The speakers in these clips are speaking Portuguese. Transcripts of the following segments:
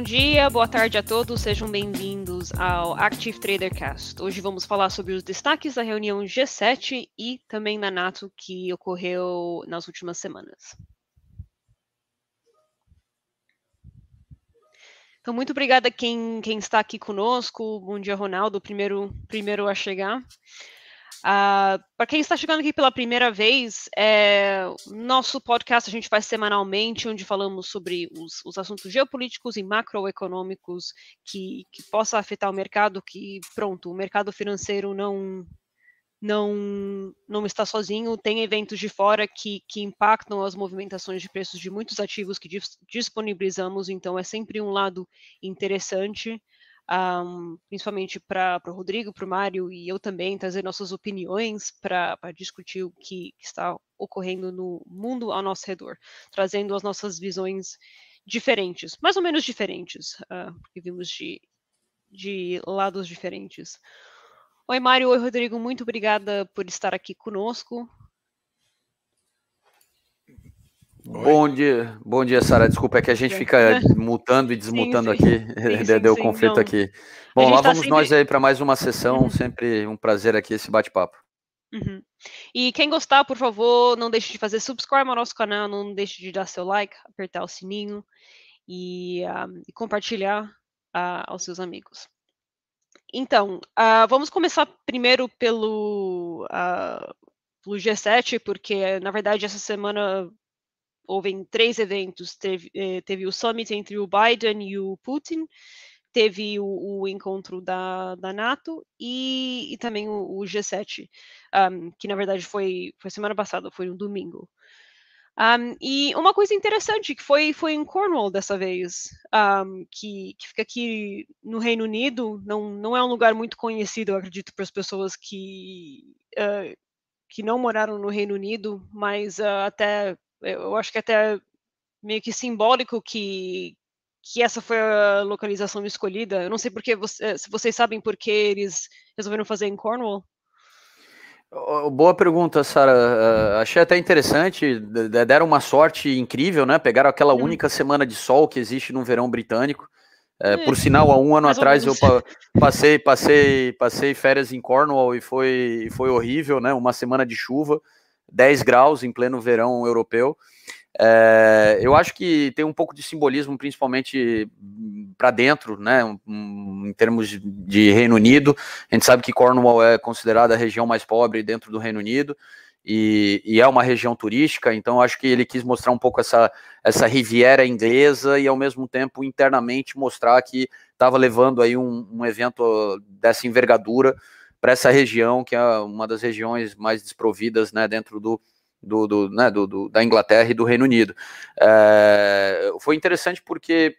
Bom dia, boa tarde a todos, sejam bem-vindos ao Active Trader Cast. Hoje vamos falar sobre os destaques da reunião G7 e também da NATO que ocorreu nas últimas semanas. Então, muito obrigada a quem, quem está aqui conosco. Bom dia, Ronaldo, primeiro, primeiro a chegar. Uh, Para quem está chegando aqui pela primeira vez, é, nosso podcast a gente faz semanalmente, onde falamos sobre os, os assuntos geopolíticos e macroeconômicos que, que possa afetar o mercado, que, pronto, o mercado financeiro não, não, não está sozinho, tem eventos de fora que, que impactam as movimentações de preços de muitos ativos que disponibilizamos, então é sempre um lado interessante um, principalmente para o Rodrigo, para o Mário e eu também, trazer nossas opiniões para discutir o que, que, está ocorrendo no mundo ao nosso redor, trazendo as nossas visões diferentes, mais ou menos diferentes, uh, porque vimos de, de lados diferentes. Oi, Mário, oi, Rodrigo, muito obrigada por estar aqui conosco. Bom dia, bom dia, Sara. Desculpa, é que a gente fica mutando e desmutando sim, sim. aqui, sim, deu conflito não. aqui. Bom, lá tá vamos sempre... nós aí para mais uma sessão, uhum. sempre um prazer aqui esse bate-papo. Uhum. E quem gostar, por favor, não deixe de fazer subscribe ao nosso canal, não deixe de dar seu like, apertar o sininho e, uh, e compartilhar uh, aos seus amigos. Então, uh, vamos começar primeiro pelo, pelo G7, porque na verdade essa semana houve três eventos. Teve, eh, teve, o summit entre o Biden e o Putin, teve o, o encontro da, da NATO e, e também o, o G7, um, que na verdade foi, foi semana passada, foi no domingo. Um, e uma coisa interessante que foi, foi em Cornwall dessa vez, um, que, que, fica aqui no Reino Unido, não, não é um lugar muito conhecido, eu acredito, para as pessoas que, uh, que não moraram no Reino Unido, mas uh, até eu acho que até meio que simbólico que, que essa foi a localização escolhida. Eu não sei porque você, se vocês sabem por que eles resolveram fazer em Cornwall. Boa pergunta, Sara. Uh, achei até interessante. Deram uma sorte incrível, né? Pegaram aquela hum. única semana de sol que existe no verão britânico. É, por sinal, há um ano atrás eu passei, passei, passei férias em Cornwall e foi, foi horrível, né? Uma semana de chuva. 10 graus em pleno verão europeu. É, eu acho que tem um pouco de simbolismo, principalmente para dentro, né, um, em termos de, de, Reino Unido. A gente sabe que Cornwall é considerada a região mais pobre dentro do Reino Unido e, e é uma região turística, então acho que ele quis mostrar um pouco essa, essa riviera inglesa e ao mesmo tempo internamente mostrar que estava levando aí um, um evento dessa envergadura para essa região, que é uma das regiões mais desprovidas né, dentro do, do, do, né, do, do, da Inglaterra e do Reino Unido. É, foi interessante porque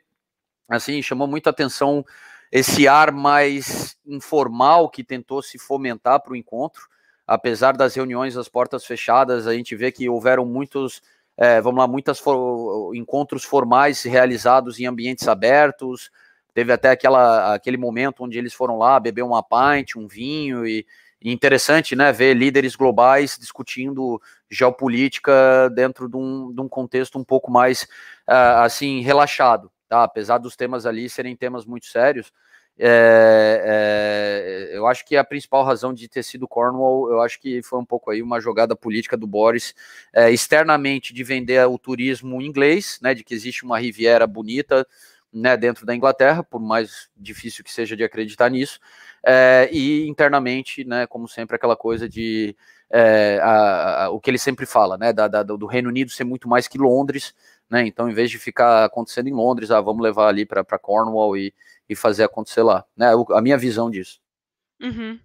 assim chamou muita atenção esse ar mais informal que tentou se fomentar para o encontro. Apesar das reuniões às portas fechadas, a gente vê que houveram muitos, é, vamos lá, muitos for, encontros formais realizados em ambientes abertos, Teve até aquela, aquele momento onde eles foram lá beber uma pint, um vinho, e, interessante né, ver líderes globais discutindo geopolítica dentro de um, de um contexto um pouco mais uh, assim relaxado. Tá? Apesar dos temas ali serem temas muito sérios, é, é, eu acho que a principal razão de ter sido Cornwall, eu acho que foi um pouco aí uma jogada política do Boris, é, externamente de vender o turismo inglês, né, de que existe uma Riviera bonita, né, dentro da Inglaterra, por mais difícil que seja de acreditar nisso, é, e internamente, né, como sempre, aquela coisa de é, a, a, o que ele sempre fala, né, da, da, do Reino Unido ser muito mais que Londres, né, então em vez de ficar acontecendo em Londres, ah, vamos levar ali para Cornwall e, e fazer acontecer lá, né, a minha visão disso. Uhum.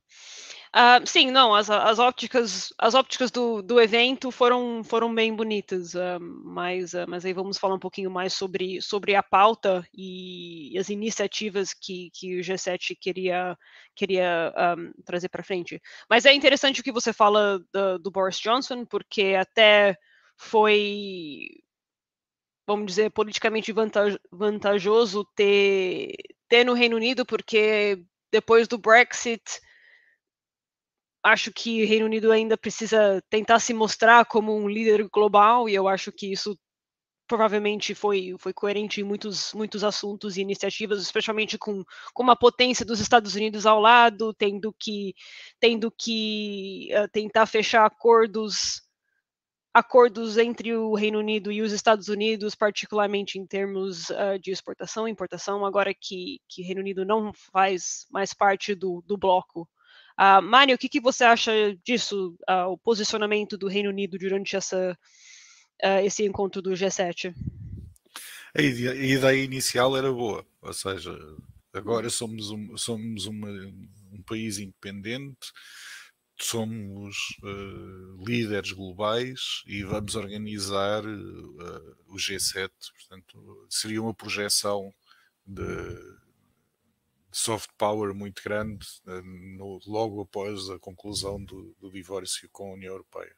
Uh, sim, não, as, as ópticas, as ópticas do, do evento foram, foram bem bonitas, uh, mas, uh, mas aí vamos falar um pouquinho mais sobre, sobre a pauta e as iniciativas que, que o G7 queria, queria um, trazer para frente. Mas é interessante o que você fala do, do Boris Johnson, porque até foi, vamos dizer, politicamente vantajoso ter, ter no Reino Unido, porque depois do Brexit, acho que o Reino Unido ainda precisa tentar se mostrar como um líder global, e eu acho que isso provavelmente foi, foi coerente em muitos, muitos assuntos e iniciativas, especialmente com, com uma potência dos Estados Unidos ao lado, tendo que, tendo que uh, tentar fechar acordos acordos entre o Reino Unido e os Estados Unidos, particularmente em termos uh, de exportação e importação, agora que, que o Reino Unido não faz mais parte do, do bloco. Uh, Mário, o que, que você acha disso, uh, o posicionamento do Reino Unido durante essa, uh, esse encontro do G7? A ideia, inicial era boa, ou seja, agora somos um, somos uma, um país independente, somos uh, líderes globais e vamos organizar uh, o G7. Portanto, seria uma projeção de soft power muito grande uh, no, logo após a conclusão do, do, divórcio com a União Europeia.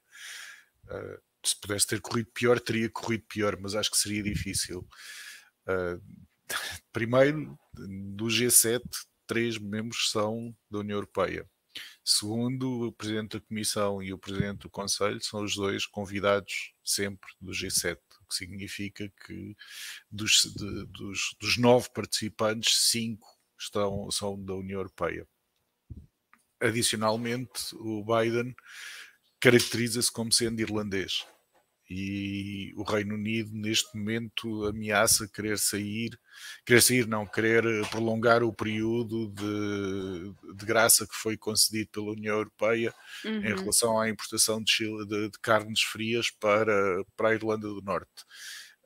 se pudesse ter corrido pior, teria corrido pior, mas acho que seria difícil. primeiro, do G7, três membros são da União Europeia Segundo, o Presidente da Comissão e o Presidente do Conselho são os dois convidados sempre do G7, o que significa que dos, de, dos, dos nove participantes, cinco estão, são da União Europeia. Adicionalmente, o Biden caracteriza-se como sendo irlandês e o Reino Unido neste momento ameaça querer sair, querer sair não, querer prolongar o período de, de graça que foi concedido pela União Europeia uhum. em relação à importação de, de, de, carnes frias para, para a Irlanda do Norte.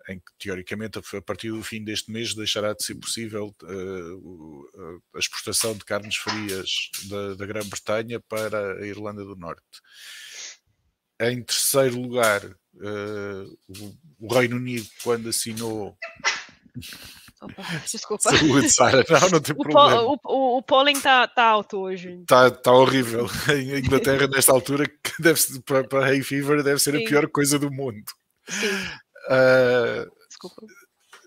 Em que, teoricamente, a partir do fim deste mês deixará de ser possível uh, a exportação de carnes frias da, da Grã-Bretanha para a Irlanda do Norte. Em terceiro lugar, uh, o, o, Reino Unido, quando assinou. Opa, desculpa. Saúde, Sara. Não, não tem o problema. O, o, está tá alto hoje. Está tá horrível. Em Inglaterra, nesta altura, deve para, para Hay Fever, deve ser Sim. a pior coisa do mundo. Sim. Uh, desculpa.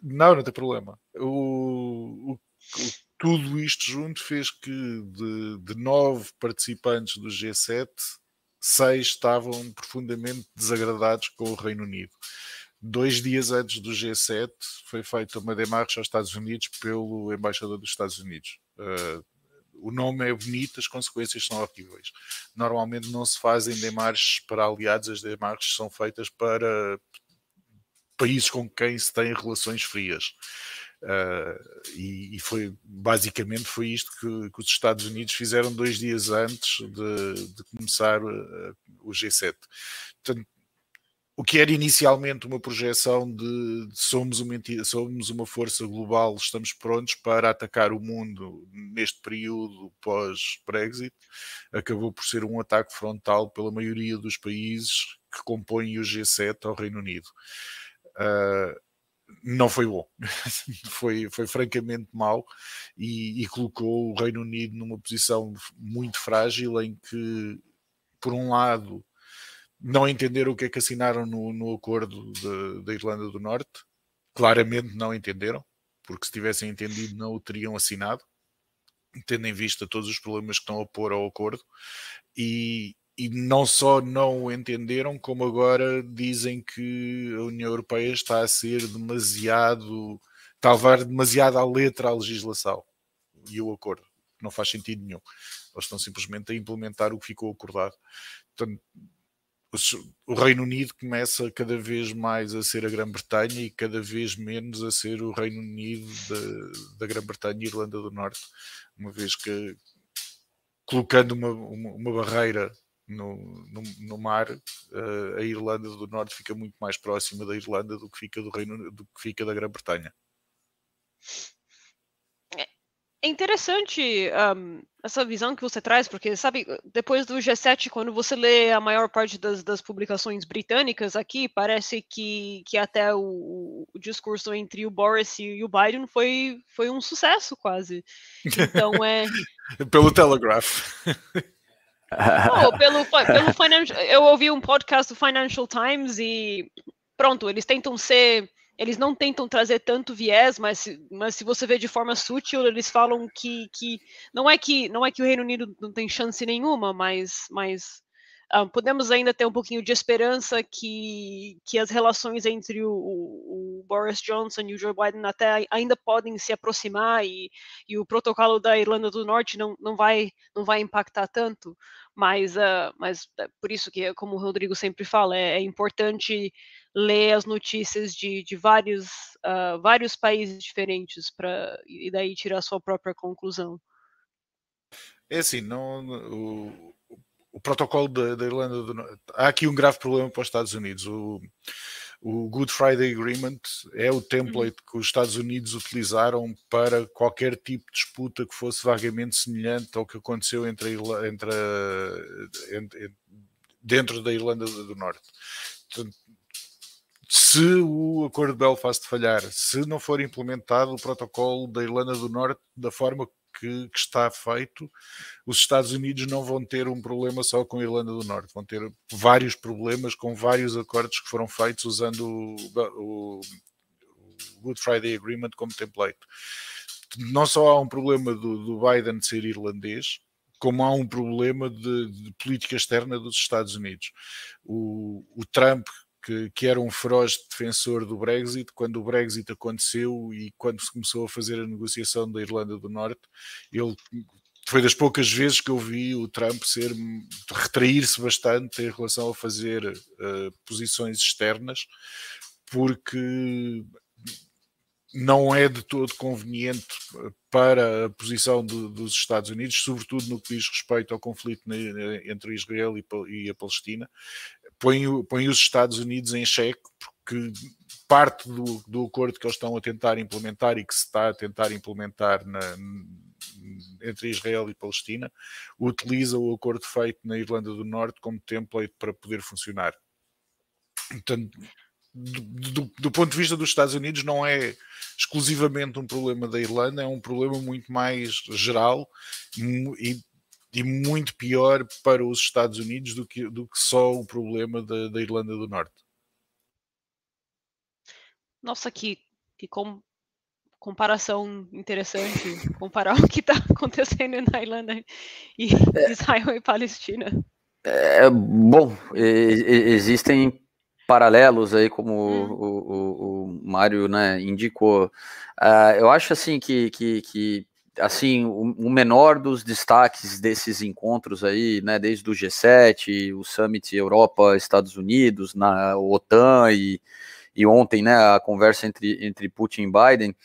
Não, não tem problema. O, tudo isto junto fez que de, de nove participantes do G7 seis estavam profundamente desagradados com o Reino Unido. Dois dias antes do G7 foi feita uma demarcha aos Estados Unidos pelo embaixador dos Estados Unidos. Uh, o nome é bonito, as consequências são horríveis. Normalmente não se fazem demarches para aliados, as demarches são feitas para países com quem se têm relações frias. Uh, e, e, foi basicamente foi isto que, que, os Estados Unidos fizeram dois dias antes de, de começar uh, o G7. Portanto, o que era inicialmente uma projeção de, de somos, uma, somos uma força global, estamos prontos para atacar o mundo neste período pós-Brexit, acabou por ser um ataque frontal pela maioria dos países que compõem o G7 ao Reino Unido. Uh, não foi bom, foi, foi francamente mau e, e, colocou o Reino Unido numa posição muito frágil em que, por um lado, não entenderam o que é que assinaram no, no acordo da Irlanda do Norte, claramente não entenderam, porque se tivessem entendido não o teriam assinado, tendo em vista todos os problemas que estão a pôr ao acordo, e, e não só não o entenderam, como agora dizem que a União Europeia está a ser demasiado, está a levar demasiado à letra a legislação e o acordo. Não faz sentido nenhum. Eles estão simplesmente a implementar o que ficou acordado. Portanto, o Reino Unido começa cada vez mais a ser a Grã-Bretanha e cada vez menos a ser o Reino Unido da, da Grã-Bretanha e Irlanda do Norte, uma vez que colocando uma, uma, uma barreira no, no, no mar, uh, a Irlanda do Norte fica muito mais próxima da Irlanda do que fica do Reino do que fica da Grã-Bretanha. É interessante um, essa visão que você traz, porque, sabe, depois do G7, quando você lê a maior parte das, das publicações britânicas aqui, parece que, que até o, o, discurso entre o Boris e o Biden foi, foi um sucesso, quase. Então é. Pelo Telegraph. Oh, pelo, pelo financial, eu ouvi um podcast do Financial Times e pronto, eles tentam ser eles não tentam trazer tanto viés, mas, mas se você vê de forma sutil, eles falam que, que não é que não é que o Reino Unido não tem chance nenhuma, mas, mas uh, podemos ainda ter um pouquinho de esperança que, que as relações entre o, o, o, Boris Johnson e o Joe Biden até ainda podem se aproximar e, e o protocolo da Irlanda do Norte não, não, vai, não vai impactar tanto, mas, uh, mas é por isso que, como o Rodrigo sempre fala, é, é importante ler as notícias de, de vários, uh, vários países diferentes para e daí tirar a sua própria conclusão. É assim, não, o, o protocolo da, da, Irlanda do Norte. Há aqui um grave problema para os Estados Unidos. O, o Good Friday Agreement é o template que os Estados Unidos utilizaram para qualquer tipo de disputa que fosse vagamente semelhante ao que aconteceu entre, a, entre, a, entre dentro da Irlanda do Norte. Portanto, se o acordo de Belfast falhar, se não for implementado o protocolo da Irlanda do Norte da forma que, que, está feito, os Estados Unidos não vão ter um problema só com a Irlanda do Norte, vão ter vários problemas com vários acordos que foram feitos usando o, o, Good Friday Agreement como template. Não só há um problema do, do Biden de ser irlandês, como há um problema de, de política externa dos Estados Unidos. O, o Trump que, que, era um feroz defensor do Brexit, quando o Brexit aconteceu e quando se começou a fazer a negociação da Irlanda do Norte, ele foi das poucas vezes que eu vi o Trump ser retrair-se bastante em relação a fazer uh, posições externas, porque não é de todo conveniente para a posição do, dos Estados Unidos, sobretudo no que diz respeito ao conflito entre Israel e, e a Palestina, põe, põe os Estados Unidos em xeque, porque parte do, do acordo que eles estão a tentar implementar e que se está a tentar implementar na, entre Israel e Palestina utiliza o acordo feito na Irlanda do Norte como template para poder funcionar. Portanto, do, do, do, ponto de vista dos Estados Unidos, não é exclusivamente um problema da Irlanda, é um problema muito mais geral e e muito pior para os Estados Unidos do que, do que só o problema da, da Irlanda do Norte. Nossa, que, que com, comparação interessante comparar o que está acontecendo na Irlanda e é, Israel e Palestina. É, bom, existem paralelos aí, como hum. o, o, o Mário né, indicou. Uh, eu acho assim que, que, que assim, o, menor dos destaques desses encontros aí, né, desde o G7, o Summit Europa, Estados Unidos, na OTAN e, e ontem, né, a conversa entre, entre Putin e Biden,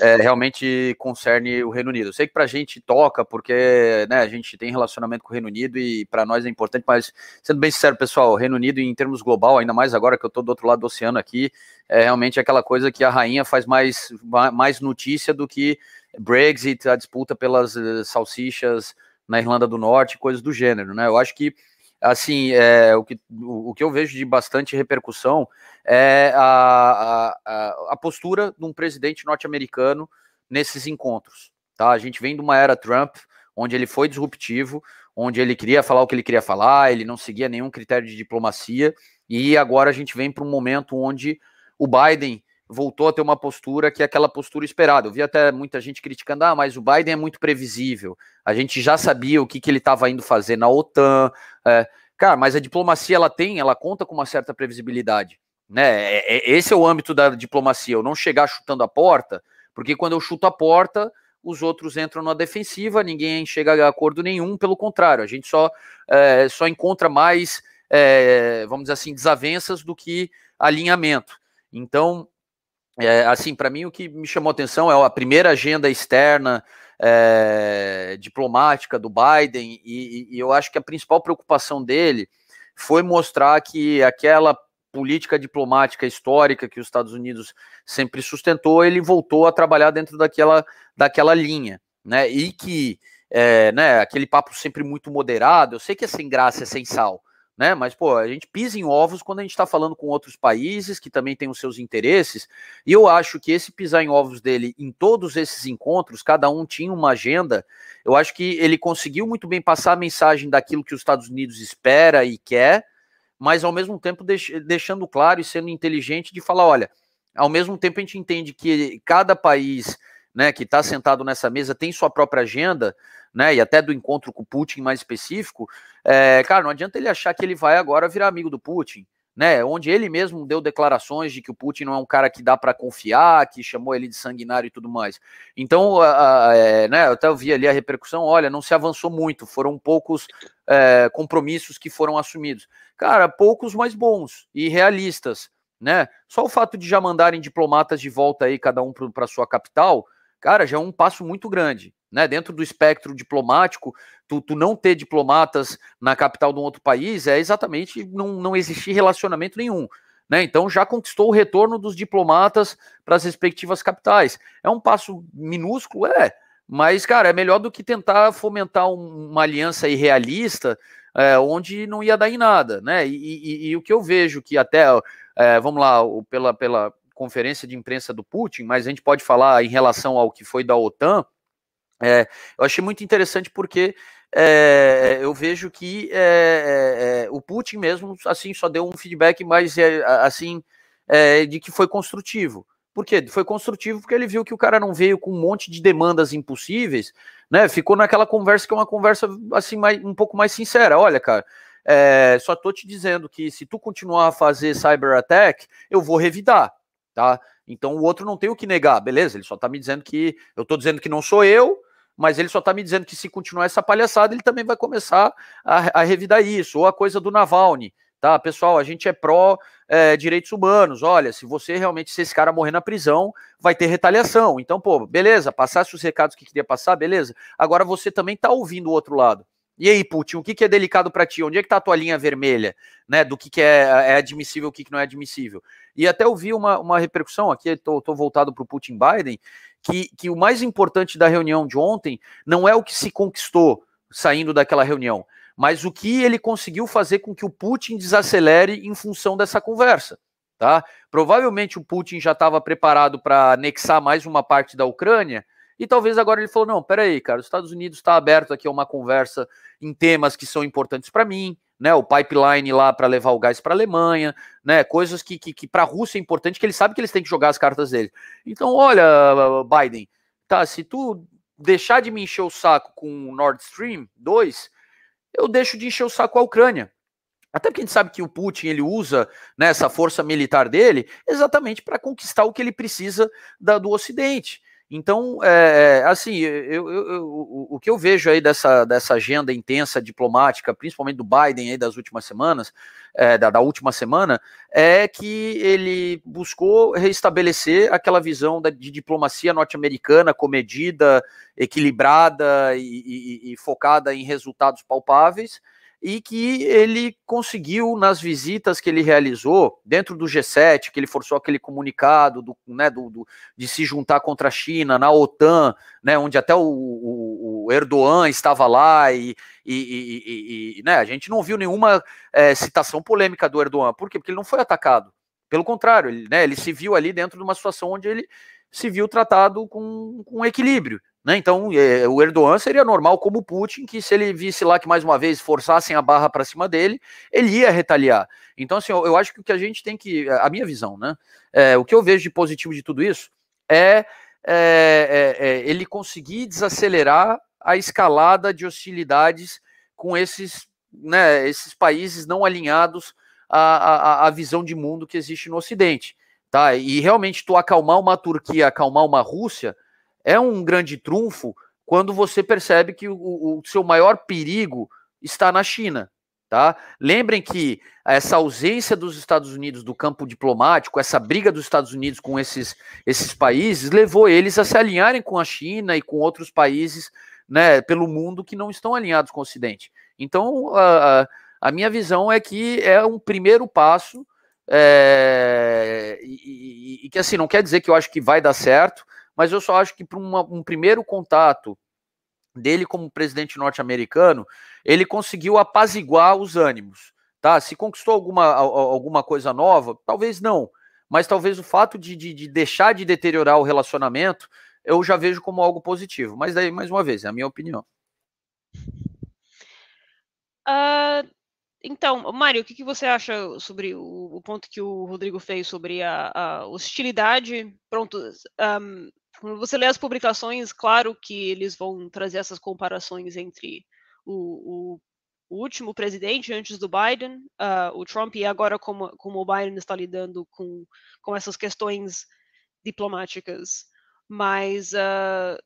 é, realmente concerne o Reino Unido. Eu sei que para a gente toca, porque né, a gente tem relacionamento com o Reino Unido e para nós é importante, mas sendo bem sincero, pessoal, o Reino Unido, em termos global, ainda mais agora que eu estou do outro lado do oceano aqui, é realmente aquela coisa que a rainha faz mais, mais notícia do que Brexit, a disputa pelas uh, salsichas na Irlanda do Norte, coisas do gênero, né? Eu acho que assim, é, o, que, o, o, que eu vejo de bastante repercussão é a, a, a postura de um presidente norte-americano nesses encontros. Tá? A gente vem de uma era Trump, onde ele foi disruptivo, onde ele queria falar o que ele queria falar, ele não seguia nenhum critério de diplomacia, e agora a gente vem para um momento onde o Biden voltou a ter uma postura que é aquela postura esperada. Eu vi até muita gente criticando, ah, mas o Biden é muito previsível. A gente já sabia o que, que ele estava indo fazer na OTAN. É, cara, mas a diplomacia ela tem, ela conta com uma certa previsibilidade. Né? É, é, esse é o âmbito da diplomacia, eu não chegar chutando a porta, porque quando eu chuto a porta, os outros entram na defensiva, ninguém chega a acordo nenhum, pelo contrário, a gente só, é, só encontra mais, é, vamos dizer assim, desavenças do que alinhamento. Então, é, assim, para mim o que me chamou atenção é a primeira agenda externa é, diplomática do Biden, e, e, eu acho que a principal preocupação dele foi mostrar que aquela política diplomática histórica que os Estados Unidos sempre sustentou, ele voltou a trabalhar dentro daquela, daquela linha, né? E que é, né, aquele papo sempre muito moderado, eu sei que é sem graça, é sem sal, né? Mas, pô, a gente pisa em ovos quando a gente está falando com outros países que também têm os seus interesses, e eu acho que esse pisar em ovos dele em todos esses encontros, cada um tinha uma agenda, eu acho que ele conseguiu muito bem passar a mensagem daquilo que os Estados Unidos espera e quer, mas ao mesmo tempo deix deixando claro e sendo inteligente de falar: olha, ao mesmo tempo a gente entende que cada país né, que está sentado nessa mesa tem sua própria agenda, né, e até do encontro com o Putin mais específico, é, cara, não adianta ele achar que ele vai agora virar amigo do Putin, né, onde ele mesmo deu declarações de que o Putin não é um cara que dá para confiar, que chamou ele de sanguinário e tudo mais. Então, a, a, é, né, eu até vi ali a repercussão, olha, não se avançou muito, foram poucos é, compromissos que foram assumidos. Cara, poucos mais bons e realistas, né? Só o fato de já mandarem diplomatas de volta aí, cada um para sua capital, cara, já é um passo muito grande. Né, dentro do espectro diplomático, tu, tu, não ter diplomatas na capital de um outro país é exatamente não, não existir relacionamento nenhum. Né? Então já conquistou o retorno dos diplomatas para as respectivas capitais. É um passo minúsculo, é, mas, cara, é melhor do que tentar fomentar um, uma aliança irrealista é, onde não ia dar em nada, né? E, e, e o que eu vejo que até, é, vamos lá, pela, pela conferência de imprensa do Putin, mas a gente pode falar em relação ao que foi da OTAN, é, eu achei muito interessante porque é, eu vejo que é, o Putin mesmo assim só deu um feedback mais assim de que foi construtivo. Por quê? Foi construtivo porque ele viu que o cara não veio com um monte de demandas impossíveis, né? Ficou naquela conversa que é uma conversa assim mais, um pouco mais sincera. Olha, cara, é, só tô te dizendo que se tu continuar a fazer cyber attack, eu vou revidar tá? Então o outro não tem o que negar, beleza? Ele só tá me dizendo que eu tô dizendo que não sou eu, mas ele só tá me dizendo que se continuar essa palhaçada, ele também vai começar a, a revidar isso, ou a coisa do Navalny, tá? Pessoal, a gente é pró é, direitos humanos. Olha, se você realmente, se esse cara morrer na prisão, vai ter retaliação. Então, pô, beleza, passasse os recados que queria passar, beleza. Agora você também tá ouvindo o outro lado. E aí, Putin, o que, que é delicado para ti? Onde é que tá a tua linha vermelha, né? Do que, que é, é admissível, o que, que não é admissível. E até ouvi uma, uma repercussão aqui, estou voltado para o Putin Biden, que, que o mais importante da reunião de ontem não é o que se conquistou saindo daquela reunião, mas o que ele conseguiu fazer com que o Putin desacelere em função dessa conversa. Tá? Provavelmente o Putin já estava preparado para anexar mais uma parte da Ucrânia, e talvez agora ele falou: não, peraí, cara, os Estados Unidos está aberto aqui a uma conversa em temas que são importantes para mim, né? O pipeline lá para levar o gás para a Alemanha, né? Coisas que, que, que para a Rússia é importante, que ele sabe que eles têm que jogar as cartas dele. Então, olha, Biden, tá, se tu deixar de me encher o saco com o Nord Stream 2, eu deixo de encher o saco a Ucrânia. Até porque a gente sabe que o Putin ele usa né, essa força militar dele exatamente para conquistar o que ele precisa da, do Ocidente. Então, é, assim, eu, eu, eu, o que eu vejo aí dessa, dessa agenda intensa diplomática, principalmente do Biden aí das últimas semanas, é, da, da, última semana, é que ele buscou restabelecer aquela visão da, de diplomacia norte-americana comedida, equilibrada e, e, e focada em resultados palpáveis, e que ele conseguiu, nas visitas que ele realizou, dentro do G7, que ele forçou aquele comunicado do, né, do, do de se juntar contra a China, na OTAN, né, onde até o, o, o Erdogan estava lá, e, e, e, e, né, a gente não viu nenhuma é, citação polêmica do Erdogan. Por quê? Porque ele não foi atacado. Pelo contrário, ele, né, ele se viu ali dentro de uma situação onde ele se viu tratado com, com equilíbrio. Né? Então, é, o Erdogan seria normal como o Putin, que se ele visse lá que mais uma vez forçassem a barra para cima dele, ele ia retaliar. Então, assim, eu, eu, acho que o que a gente tem que. A minha visão, né? É, o que eu vejo de positivo de tudo isso é, é, é, é ele conseguir desacelerar a escalada de hostilidades com esses, né, esses países não alinhados à, à, à visão de mundo que existe no Ocidente. Tá? E realmente tu acalmar uma Turquia, acalmar uma Rússia é um grande trunfo quando você percebe que o, o seu maior perigo está na China. Tá? Lembrem que essa ausência dos Estados Unidos do campo diplomático, essa briga dos Estados Unidos com esses, esses países, levou eles a se alinharem com a China e com outros países né, pelo mundo que não estão alinhados com o Ocidente. Então, a, a minha visão é que é um primeiro passo, é, e, e, e que assim, não quer dizer que eu acho que vai dar certo, mas eu só acho que para um primeiro contato dele como presidente norte-americano, ele conseguiu apaziguar os ânimos, tá? Se conquistou alguma, alguma coisa nova, talvez não, mas talvez o fato de, de, de deixar de deteriorar o relacionamento, eu já vejo como algo positivo. Mas daí, mais uma vez, é a minha opinião. Uh, então, Mário, o que, que você acha sobre o, o, ponto que o Rodrigo fez sobre a, a hostilidade? Pronto, um, quando você lê as publicações, claro que eles vão trazer essas comparações entre o, o, o último presidente antes do Biden, uh, o Trump, e agora como, como o Biden está lidando com, com essas questões diplomáticas. Mas, uh,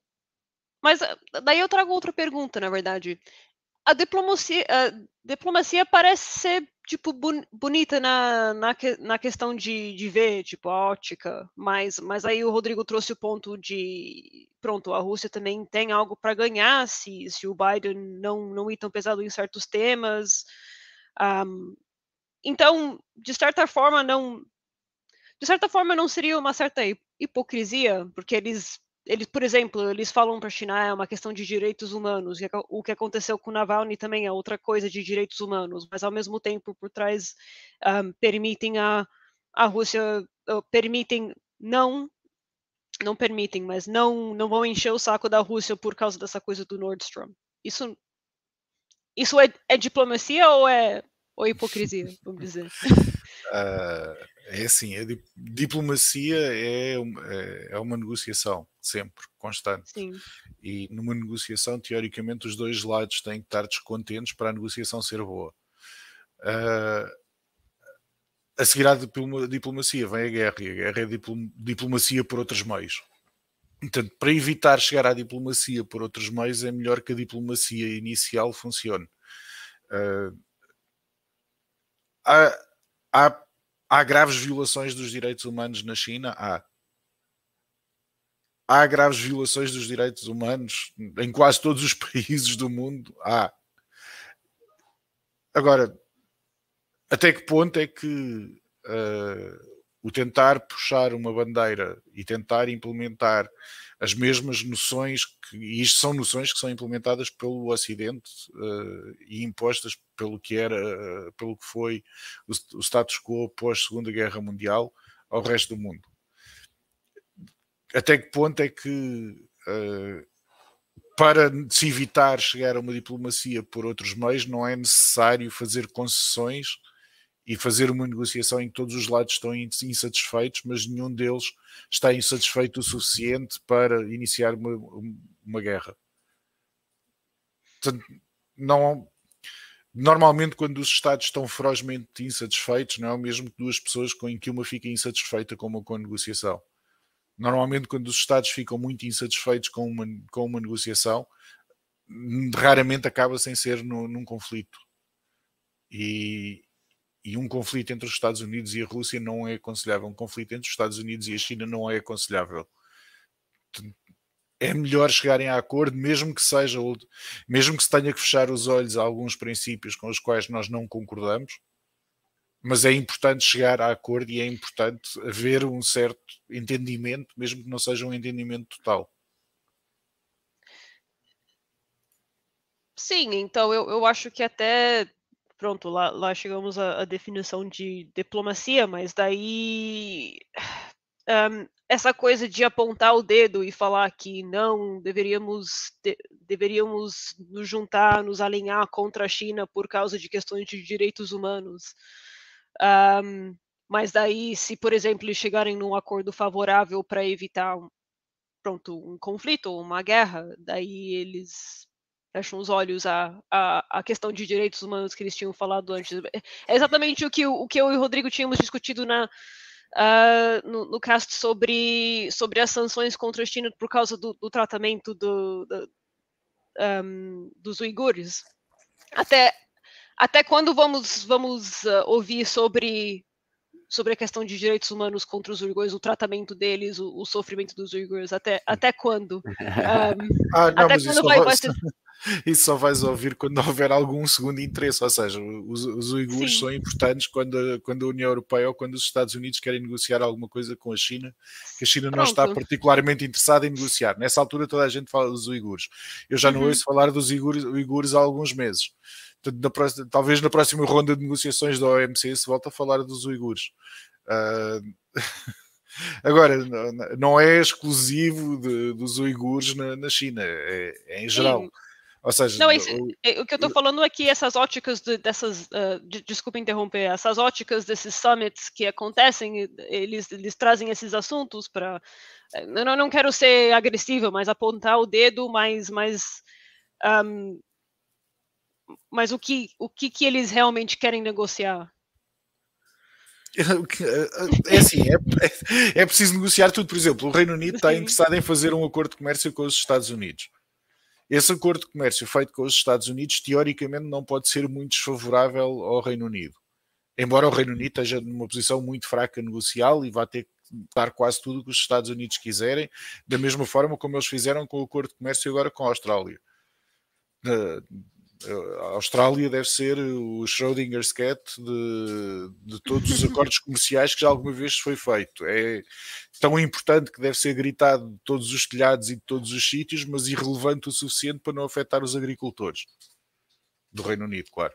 mas daí eu trago outra pergunta, na verdade a diplomacia, a diplomacia parece ser tipo bonita na, na, na questão de, de ver, tipo, a ótica, mas, mas aí o Rodrigo trouxe o ponto de pronto, a Rússia também tem algo para ganhar se, se o Biden não, não ir tão pesado em certos temas. Um, então, de certa forma, não. De certa forma, não seria uma certa hipocrisia, porque eles eles, por exemplo, eles falam para a China é uma questão de direitos humanos, e o que aconteceu com Navalny também é outra coisa de direitos humanos, mas ao mesmo tempo por trás um, permitem a, a Rússia, permitem não não permitem, mas não não vão encher o saco da Rússia por causa dessa coisa do Nord Stream. Isso isso é, é diplomacia ou é ou é hipocrisia, vamos dizer? Uh, é assim, a diplomacia é, é, é uma negociação, sempre, constante. Sim. E numa negociação, teoricamente, os dois lados têm que estar descontentes para a negociação ser boa. Uh, a seguir à diplomacia vem a guerra, e a guerra é diplomacia por outros meios. Portanto, para evitar chegar à diplomacia por outros meios, é melhor que a diplomacia inicial funcione. Uh, há, há, há graves violações dos direitos humanos na China? Há. Há graves violações dos direitos humanos em quase todos os países do mundo? Há. Agora, até que ponto é que uh, o tentar puxar uma bandeira e tentar implementar as mesmas noções, que, e isto são noções que são implementadas pelo Ocidente uh, e impostas pelo que era, uh, pelo que foi o, o status quo pós Segunda Guerra Mundial ao resto do mundo. Até que ponto é que uh, para se evitar chegar a uma diplomacia por outros meios não é necessário fazer concessões e fazer uma negociação em que todos os lados estão insatisfeitos, mas nenhum deles está insatisfeito o suficiente para iniciar uma, uma guerra. Portanto, não, normalmente, quando os Estados estão ferozmente insatisfeitos, não é o mesmo que duas pessoas em que uma fica insatisfeita com uma, com a negociação. Normalmente, quando os Estados ficam muito insatisfeitos com uma, com uma negociação, raramente acaba sem ser no, num conflito. E, e um conflito entre os Estados Unidos e a Rússia não é aconselhável. Um conflito entre os Estados Unidos e a China não é aconselhável. É melhor chegarem a acordo, mesmo que seja, mesmo que se tenha que fechar os olhos a alguns princípios com os quais nós não concordamos, mas é importante chegar a acordo e é importante haver um certo entendimento, mesmo que não seja um entendimento total. Sim, então eu, eu acho que até pronto, lá, lá chegamos à, à, definição de diplomacia, mas daí um, essa coisa de apontar o dedo e falar que não deveríamos de, deveríamos nos juntar, nos alinhar contra a China por causa de questões de direitos humanos. Um, mas daí, se por exemplo eles chegarem num acordo favorável para evitar pronto um conflito uma guerra, daí eles fecham os olhos à, à, à, questão de direitos humanos que eles tinham falado antes. É exatamente o que, o, o que eu e o Rodrigo tínhamos discutido na, uh, no, no cast sobre, sobre as sanções contra a China por causa do, do tratamento do, do, um, dos uigures. Até, até quando vamos, vamos uh, ouvir sobre sobre a questão de direitos humanos contra os uigures, o tratamento deles, o, o sofrimento dos uigures, até, até quando? Um, ah, não, até quando vai, vai ser... Isso só vais ouvir quando houver algum segundo interesse, ou seja, os, os uigures Sim. são importantes quando, quando a União Europeia ou quando os Estados Unidos querem negociar alguma coisa com a China, que a China Pronto. não está particularmente interessada em negociar. Nessa altura toda a gente fala dos uigures. Eu já não uhum. ouço falar dos uigures, uigures há alguns meses. na próxima, talvez na próxima ronda de negociações da OMC se volta a falar dos uigures. Uh... Agora, não é exclusivo de, dos uigures na, na China, é, é em geral. Sim Ou seja, não, esse, o, é, o, que eu estou falando é que essas óticas de, dessas, uh, de, desculpa interromper, essas óticas desses summits que acontecem, eles, eles trazem esses assuntos para, eh, eu não, não quero ser agressivo, mas apontar o dedo, mas, mas, um, mas o que, o que, que eles realmente querem negociar? É assim, é, é, preciso negociar tudo. Por exemplo, o Reino Unido está interessado em fazer um acordo de comércio com os Estados Unidos. Esse acordo de comércio feito com os Estados Unidos, teoricamente, não pode ser muito desfavorável ao Reino Unido. Embora o Reino Unido esteja numa posição muito fraca negocial e vá ter que dar quase tudo o que os Estados Unidos quiserem, da mesma forma como eles fizeram com o acordo de comércio agora com a Austrália a Austrália deve ser o Schrödinger's cat de, de todos os acordos comerciais que já alguma vez foi feito. É tão importante que deve ser gritado de todos os telhados e de todos os sítios, mas irrelevante o suficiente para não afetar os agricultores do Reino Unido, claro.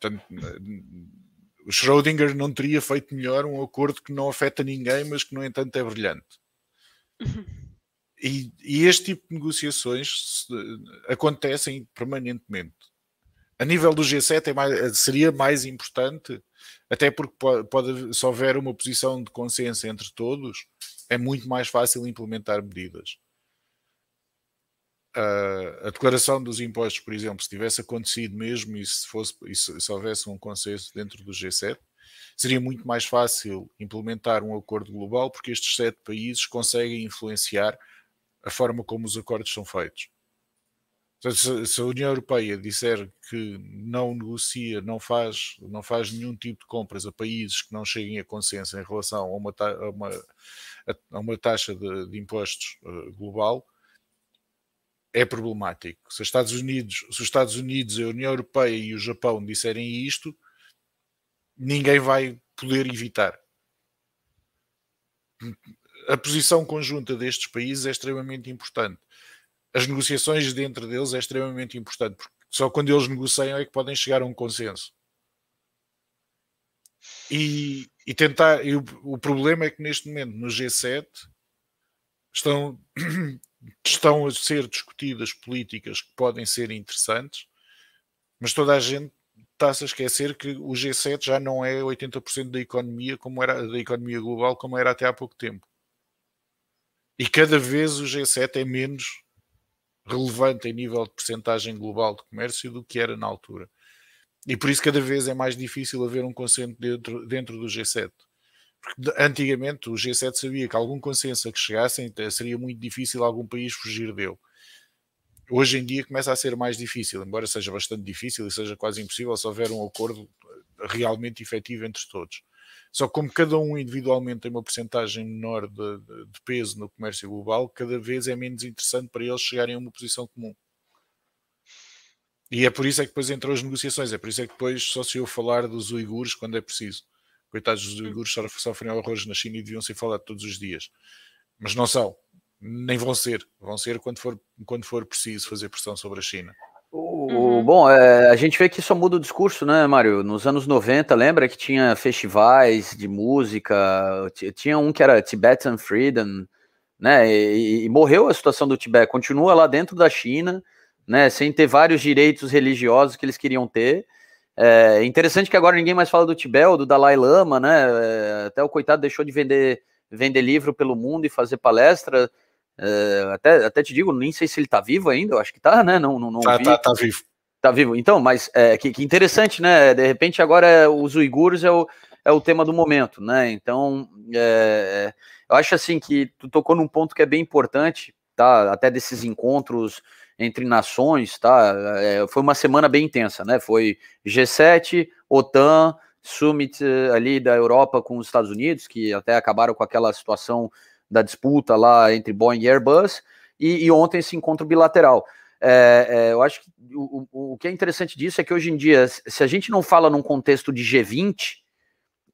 Portanto, o Schrödinger não teria feito melhor um acordo que não afeta ninguém, mas que, no entanto, é brilhante. E, e, este tipo de negociações acontecem permanentemente. A nível do G7 é mais, seria mais importante, até porque pode, pode, se houver uma posição de consenso entre todos, é muito mais fácil implementar medidas. A declaração dos impostos, por exemplo, se tivesse acontecido mesmo e se, fosse, e se, se houvesse um consenso dentro do G7, seria muito mais fácil implementar um acordo global, porque estes sete países conseguem influenciar a forma como os acordos são feitos. Se, a União Europeia disser que não negocia, não faz, não faz nenhum tipo de compras a países que não cheguem a consenso em relação a uma, a uma, a uma taxa de, de impostos uh, global, é problemático. Se os, Estados Unidos, se os Estados Unidos, a União Europeia e o Japão disserem isto, ninguém vai poder evitar a posição conjunta destes países é extremamente importante. As negociações dentro deles é extremamente importante, porque só quando eles negociam é que podem chegar a um consenso. E, e tentar. E o, o, problema é que neste momento no G7 estão, estão a ser discutidas políticas que podem ser interessantes, mas toda a gente está-se a esquecer que o G7 já não é 80% da economia como era da economia global como era até há pouco tempo. E cada vez o G7 é menos relevante em nível de percentagem global de comércio do que era na altura. E por isso cada vez é mais difícil haver um consenso dentro, dentro do G7. Porque antigamente o G7 sabia que algum consenso a que chegassem seria muito difícil algum país fugir dele. Hoje em dia começa a ser mais difícil, embora seja bastante difícil e seja quase impossível se houver um acordo realmente efetivo entre todos. Só que como cada um individualmente tem uma porcentagem menor de, de, de, peso no comércio global, cada vez é menos interessante para eles chegarem a uma posição comum. E é por isso é que depois entram as negociações, é por isso é que depois só se eu falar dos uigures quando é preciso. Coitados dos hum. uigures sofrem horrores na China e deviam ser falados todos os dias. Mas não são, nem vão ser. Vão ser quando for, quando for preciso fazer pressão sobre a China. Uhum. Bom, é, a gente vê que só muda o discurso, né, Mário? Nos anos 90, lembra que tinha festivais de música, tinha um que era Tibetan Freedom, né? E, e, morreu a situação do Tibete, continua lá dentro da China, né? Sem ter vários direitos religiosos que eles queriam ter. É interessante que agora ninguém mais fala do Tibete ou do Dalai Lama, né? É, até o coitado deixou de vender, vender livro pelo mundo e fazer palestra. Uh, até, até te digo, nem sei se ele tá vivo ainda, eu acho que tá, né? Não, não, não tá, tá, tá, vivo. Tá vivo. Então, mas é, que, que, interessante, né? De repente agora é, os uigures é o, é o tema do momento, né? Então, é, eu acho assim que tu tocou num ponto que é bem importante, tá? Até desses encontros entre nações, tá? Foi uma semana bem intensa, né? Foi G7, OTAN, Summit eh, ali da Europa com os Estados Unidos, que até acabaram com aquela situação da disputa lá entre Boeing e Airbus, e, e ontem esse encontro bilateral. É, é, eu acho que o, o, que é interessante disso é que hoje em dia, se a gente não fala num contexto de G20,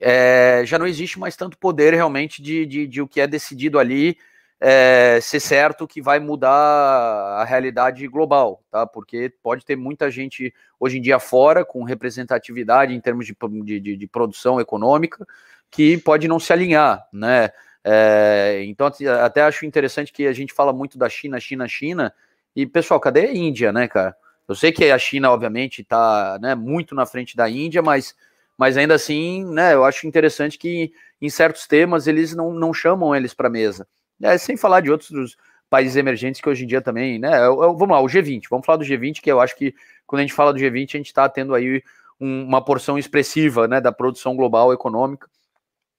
é, já não existe mais tanto poder realmente de, de, de o que é decidido ali é, ser certo que vai mudar a realidade global, tá? Porque pode ter muita gente hoje em dia fora com representatividade em termos de, de, de produção econômica que pode não se alinhar, né? É, então, até acho interessante que a gente fala muito da China, China, China, E, pessoal, cadê a Índia, né, cara? Eu sei que a China, obviamente, está né, muito na frente da Índia, mas, mas ainda assim, né, eu acho interessante que em certos temas eles não, não chamam eles para mesa. É, sem falar de outros países emergentes que hoje em dia também, né? Eu, eu, vamos lá, o G20, vamos falar do G20, que eu acho que quando a gente fala do G20, a gente está tendo aí um, uma porção expressiva né, da produção global econômica.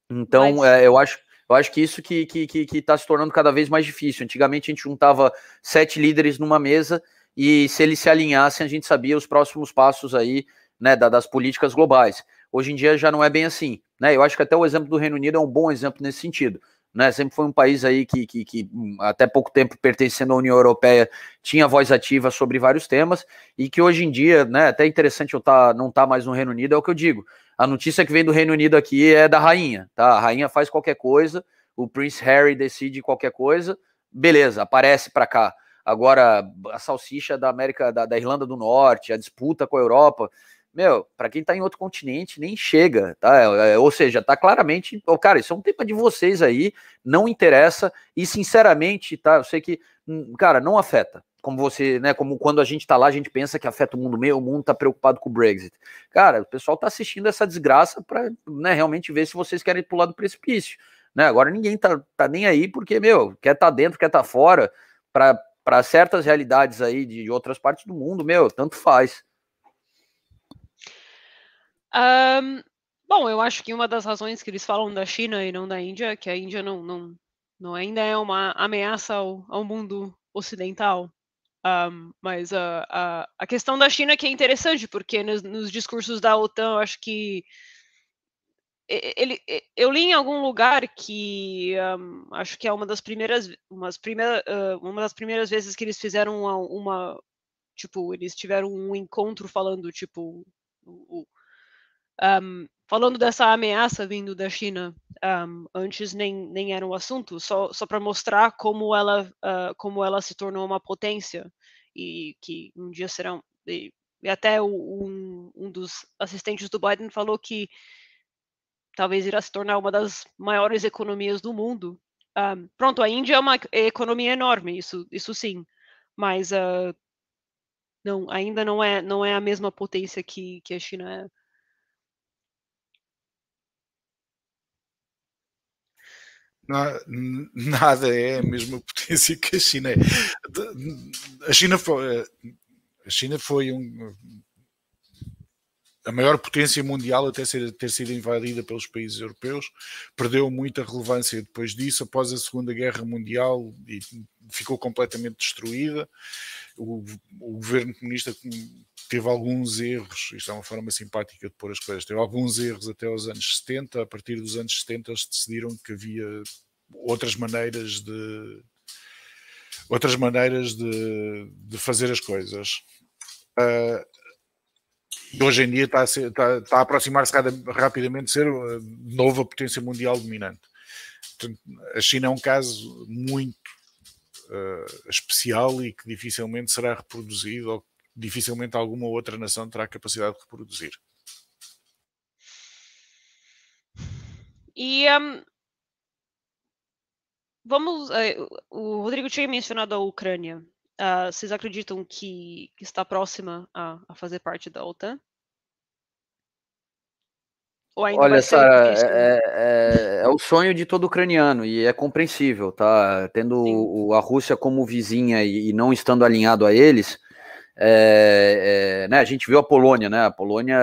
Então, mas... é, eu acho. Eu acho que isso que está que, que, que tá se tornando cada vez mais difícil. Antigamente a gente juntava sete líderes numa mesa e se eles se alinhassem, a gente sabia os próximos passos aí, né, das políticas globais. Hoje em dia já não é bem assim, né? Eu acho que até o exemplo do Reino Unido é um bom exemplo nesse sentido né? Sempre foi um país aí que, que, que, hum, até pouco tempo pertencendo à União Europeia tinha voz ativa sobre vários temas e que hoje em dia, né? Até interessante eu tá, não estar tá mais no Reino Unido é o que eu digo. A notícia que vem do Reino Unido aqui é da rainha, tá? A rainha faz qualquer coisa, o Prince Harry decide qualquer coisa, beleza, aparece para cá. Agora a salsicha da América, da, da Irlanda do Norte, a disputa com a Europa, meu, para quem tá em outro continente, nem chega, tá? É, é, ou seja, tá claramente, oh, cara, isso é um tema de vocês aí, não interessa, e sinceramente, tá? Eu sei que, hum, cara, não afeta. Como você, né? Como quando a gente tá lá, a gente pensa que afeta o mundo meio, o mundo tá preocupado com o Brexit. Cara, o pessoal tá assistindo essa desgraça para né, realmente ver se vocês querem pular do precipício. Né? Agora ninguém tá, tá nem aí, porque, meu, quer tá dentro, quer tá fora, para certas realidades aí de outras partes do mundo, meu, tanto faz. Um, bom, eu acho que uma das razões que eles falam da China e não da Índia é que a Índia não, não, não ainda é uma ameaça ao, ao mundo ocidental. Um, mas a, a, a, questão da China que é interessante, porque nos, nos discursos da OTAN, eu acho que ele, eu li em algum lugar que um, acho que é uma das primeiras, umas primeira, uh, uma das primeiras vezes que eles fizeram uma, uma, tipo, eles tiveram um encontro falando, tipo, o, um, falando dessa ameaça vindo da China, um, antes nem, nem era um assunto, só, só para mostrar como ela, uh, como ela se tornou uma potência e que um dia serão. E, e até o, um, um dos assistentes do Biden falou que talvez irá se tornar uma das maiores economias do mundo. Um, pronto, a Índia é uma economia enorme, isso, isso sim, mas uh, não, ainda não é, não é a mesma potência que, que a China é. Nada é a mesma potência que a China é. A China foi, a China foi um, a maior potência mundial até ser, ter sido invadida pelos países europeus, perdeu muita relevância depois disso, após a Segunda Guerra Mundial, e ficou completamente destruída. O, o governo comunista teve alguns erros, isto é uma forma simpática de pôr as coisas, teve alguns erros até os anos 70, a partir dos anos 70 eles decidiram que havia outras maneiras de outras maneiras de, de fazer as coisas. Uh, hoje em dia está a, está, está a aproximar-se rapidamente de ser a nova potência mundial dominante. Portanto, a China é um caso muito uh, especial e que dificilmente será reproduzido ou dificilmente alguma outra nação terá capacidade de reproduzir. E um, vamos. Uh, o Rodrigo tinha mencionado a Ucrânia. Uh, vocês acreditam que, que está próxima a, a, fazer parte da OTAN? Olha, Sara, é, é, é, o sonho de todo ucraniano e é compreensível, tá? Tendo o, a Rússia como vizinha e, e, não estando alinhado a eles, é, é, né, a gente viu a Polônia, né? A Polônia,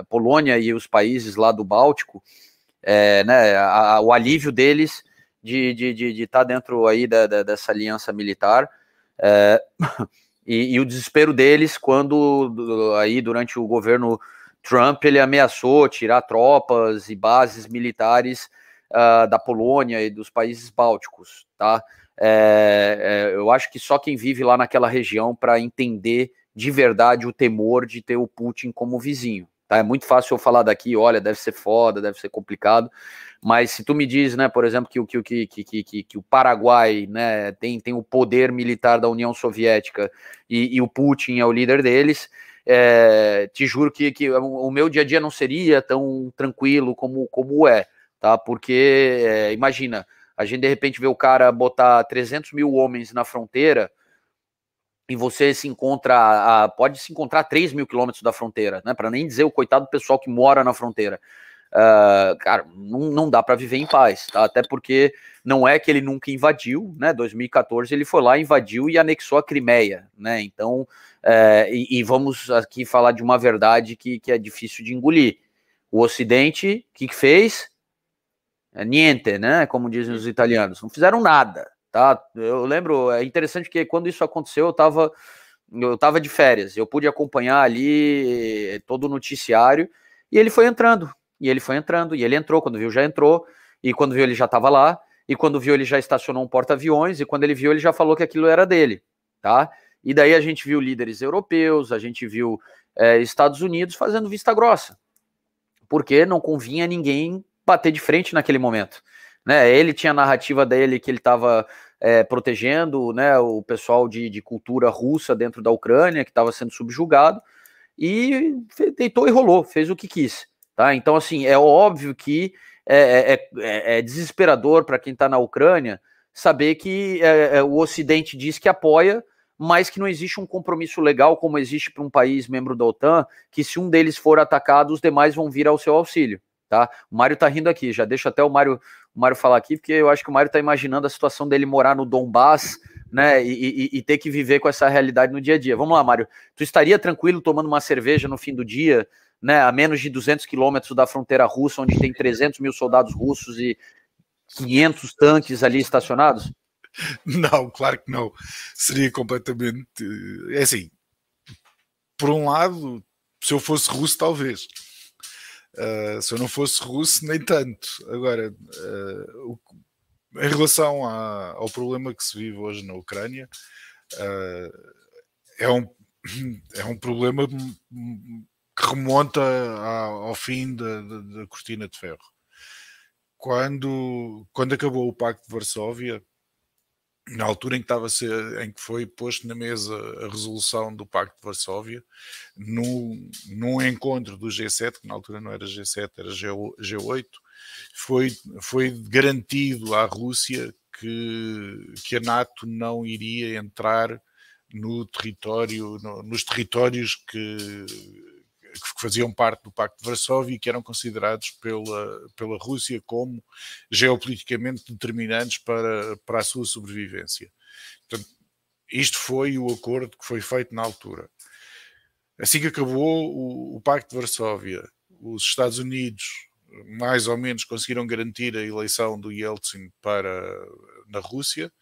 a Polônia e os países lá do Báltico, é, né, a, o alívio deles de estar de, de, de tá dentro aí da, da, dessa aliança militar é, e, e, o desespero deles quando aí durante o governo Trump ele ameaçou tirar tropas e bases militares uh, da Polônia e dos países bálticos, tá? É, é, eu acho que só quem vive lá naquela região para entender de verdade o temor de ter o Putin como vizinho. Tá? É muito fácil eu falar daqui, olha, deve ser foda, deve ser complicado, mas se tu me diz, né, por exemplo, que, que, que, que, que, que o Paraguai né, tem, tem o poder militar da União Soviética e, e o Putin é o líder deles, é, te juro que, que o meu dia a dia não seria tão tranquilo como, como é, tá? Porque, é, imagina, a gente de repente vê o cara botar 300 mil homens na fronteira, e você se encontra, a, pode se encontrar a 3 mil quilômetros da fronteira, né? Para nem dizer o coitado do pessoal que mora na fronteira. Uh, cara, não, não dá para viver em paz, tá? Até porque não é que ele nunca invadiu, né? 2014 ele foi lá, invadiu e anexou a Crimeia, né? Então, é, e, e, vamos aqui falar de uma verdade que, que é difícil de engolir. O Ocidente, o que, que fez? É niente, né? Como dizem os italianos, não fizeram nada, tá? Eu lembro, é interessante que quando isso aconteceu, eu estava eu tava de férias, eu pude acompanhar ali todo o noticiário e ele foi entrando, e ele foi entrando, e ele entrou, quando viu já entrou, e quando viu ele já estava lá, e quando viu ele já estacionou um porta-aviões, e quando ele viu ele já falou que aquilo era dele, tá? E daí a gente viu líderes europeus, a gente viu é, Estados Unidos fazendo vista grossa, porque não convinha ninguém bater de frente naquele momento. Né? Ele tinha a narrativa dele que ele estava é, protegendo né, o pessoal de, de, cultura russa dentro da Ucrânia, que estava sendo subjugado, e deitou e rolou, fez o que quis. Tá? Então, assim, é óbvio que é, é, é, é desesperador para quem está na Ucrânia saber que é, é, o Ocidente diz que apoia, mas que não existe um compromisso legal como existe para um país membro da OTAN, que se um deles for atacado, os demais vão vir ao seu auxílio tá? O Mário tá rindo aqui, já deixa até o Mário, o Mário falar aqui, porque eu acho que o Mário tá imaginando a situação dele morar no Donbass, né, e, e, e, ter que viver com essa realidade no dia a dia. Vamos lá, Mário, tu estaria tranquilo tomando uma cerveja no fim do dia, né, a menos de 200 quilômetros da fronteira russa, onde tem 300 mil soldados russos e 500 tanques ali estacionados? Não, claro que não. Seria completamente. É assim, por um lado, se eu fosse russo, talvez. Uh, se eu não fosse russo, nem tanto. Agora, uh, o, em relação ao problema que se vive hoje na Ucrânia, uh, é, um, é um problema que remonta ao fim da, cortina de ferro. Quando, quando acabou o Pacto de Varsóvia, na altura em que estava ser, em que foi posto na mesa a resolução do Pacto de Varsóvia, num, encontro do G7, que na altura não era G7, era G, 8 foi, foi garantido à Rússia que, que a NATO não iria entrar no território, no, nos territórios que que faziam parte do Pacto de Varsóvia e que eram considerados pela, pela Rússia como geopoliticamente determinantes para, para a sua sobrevivência. Portanto, isto foi o acordo que foi feito na altura. Assim que acabou o, o Pacto de Varsóvia, os Estados Unidos mais ou menos conseguiram garantir a eleição do Yeltsin para na Rússia.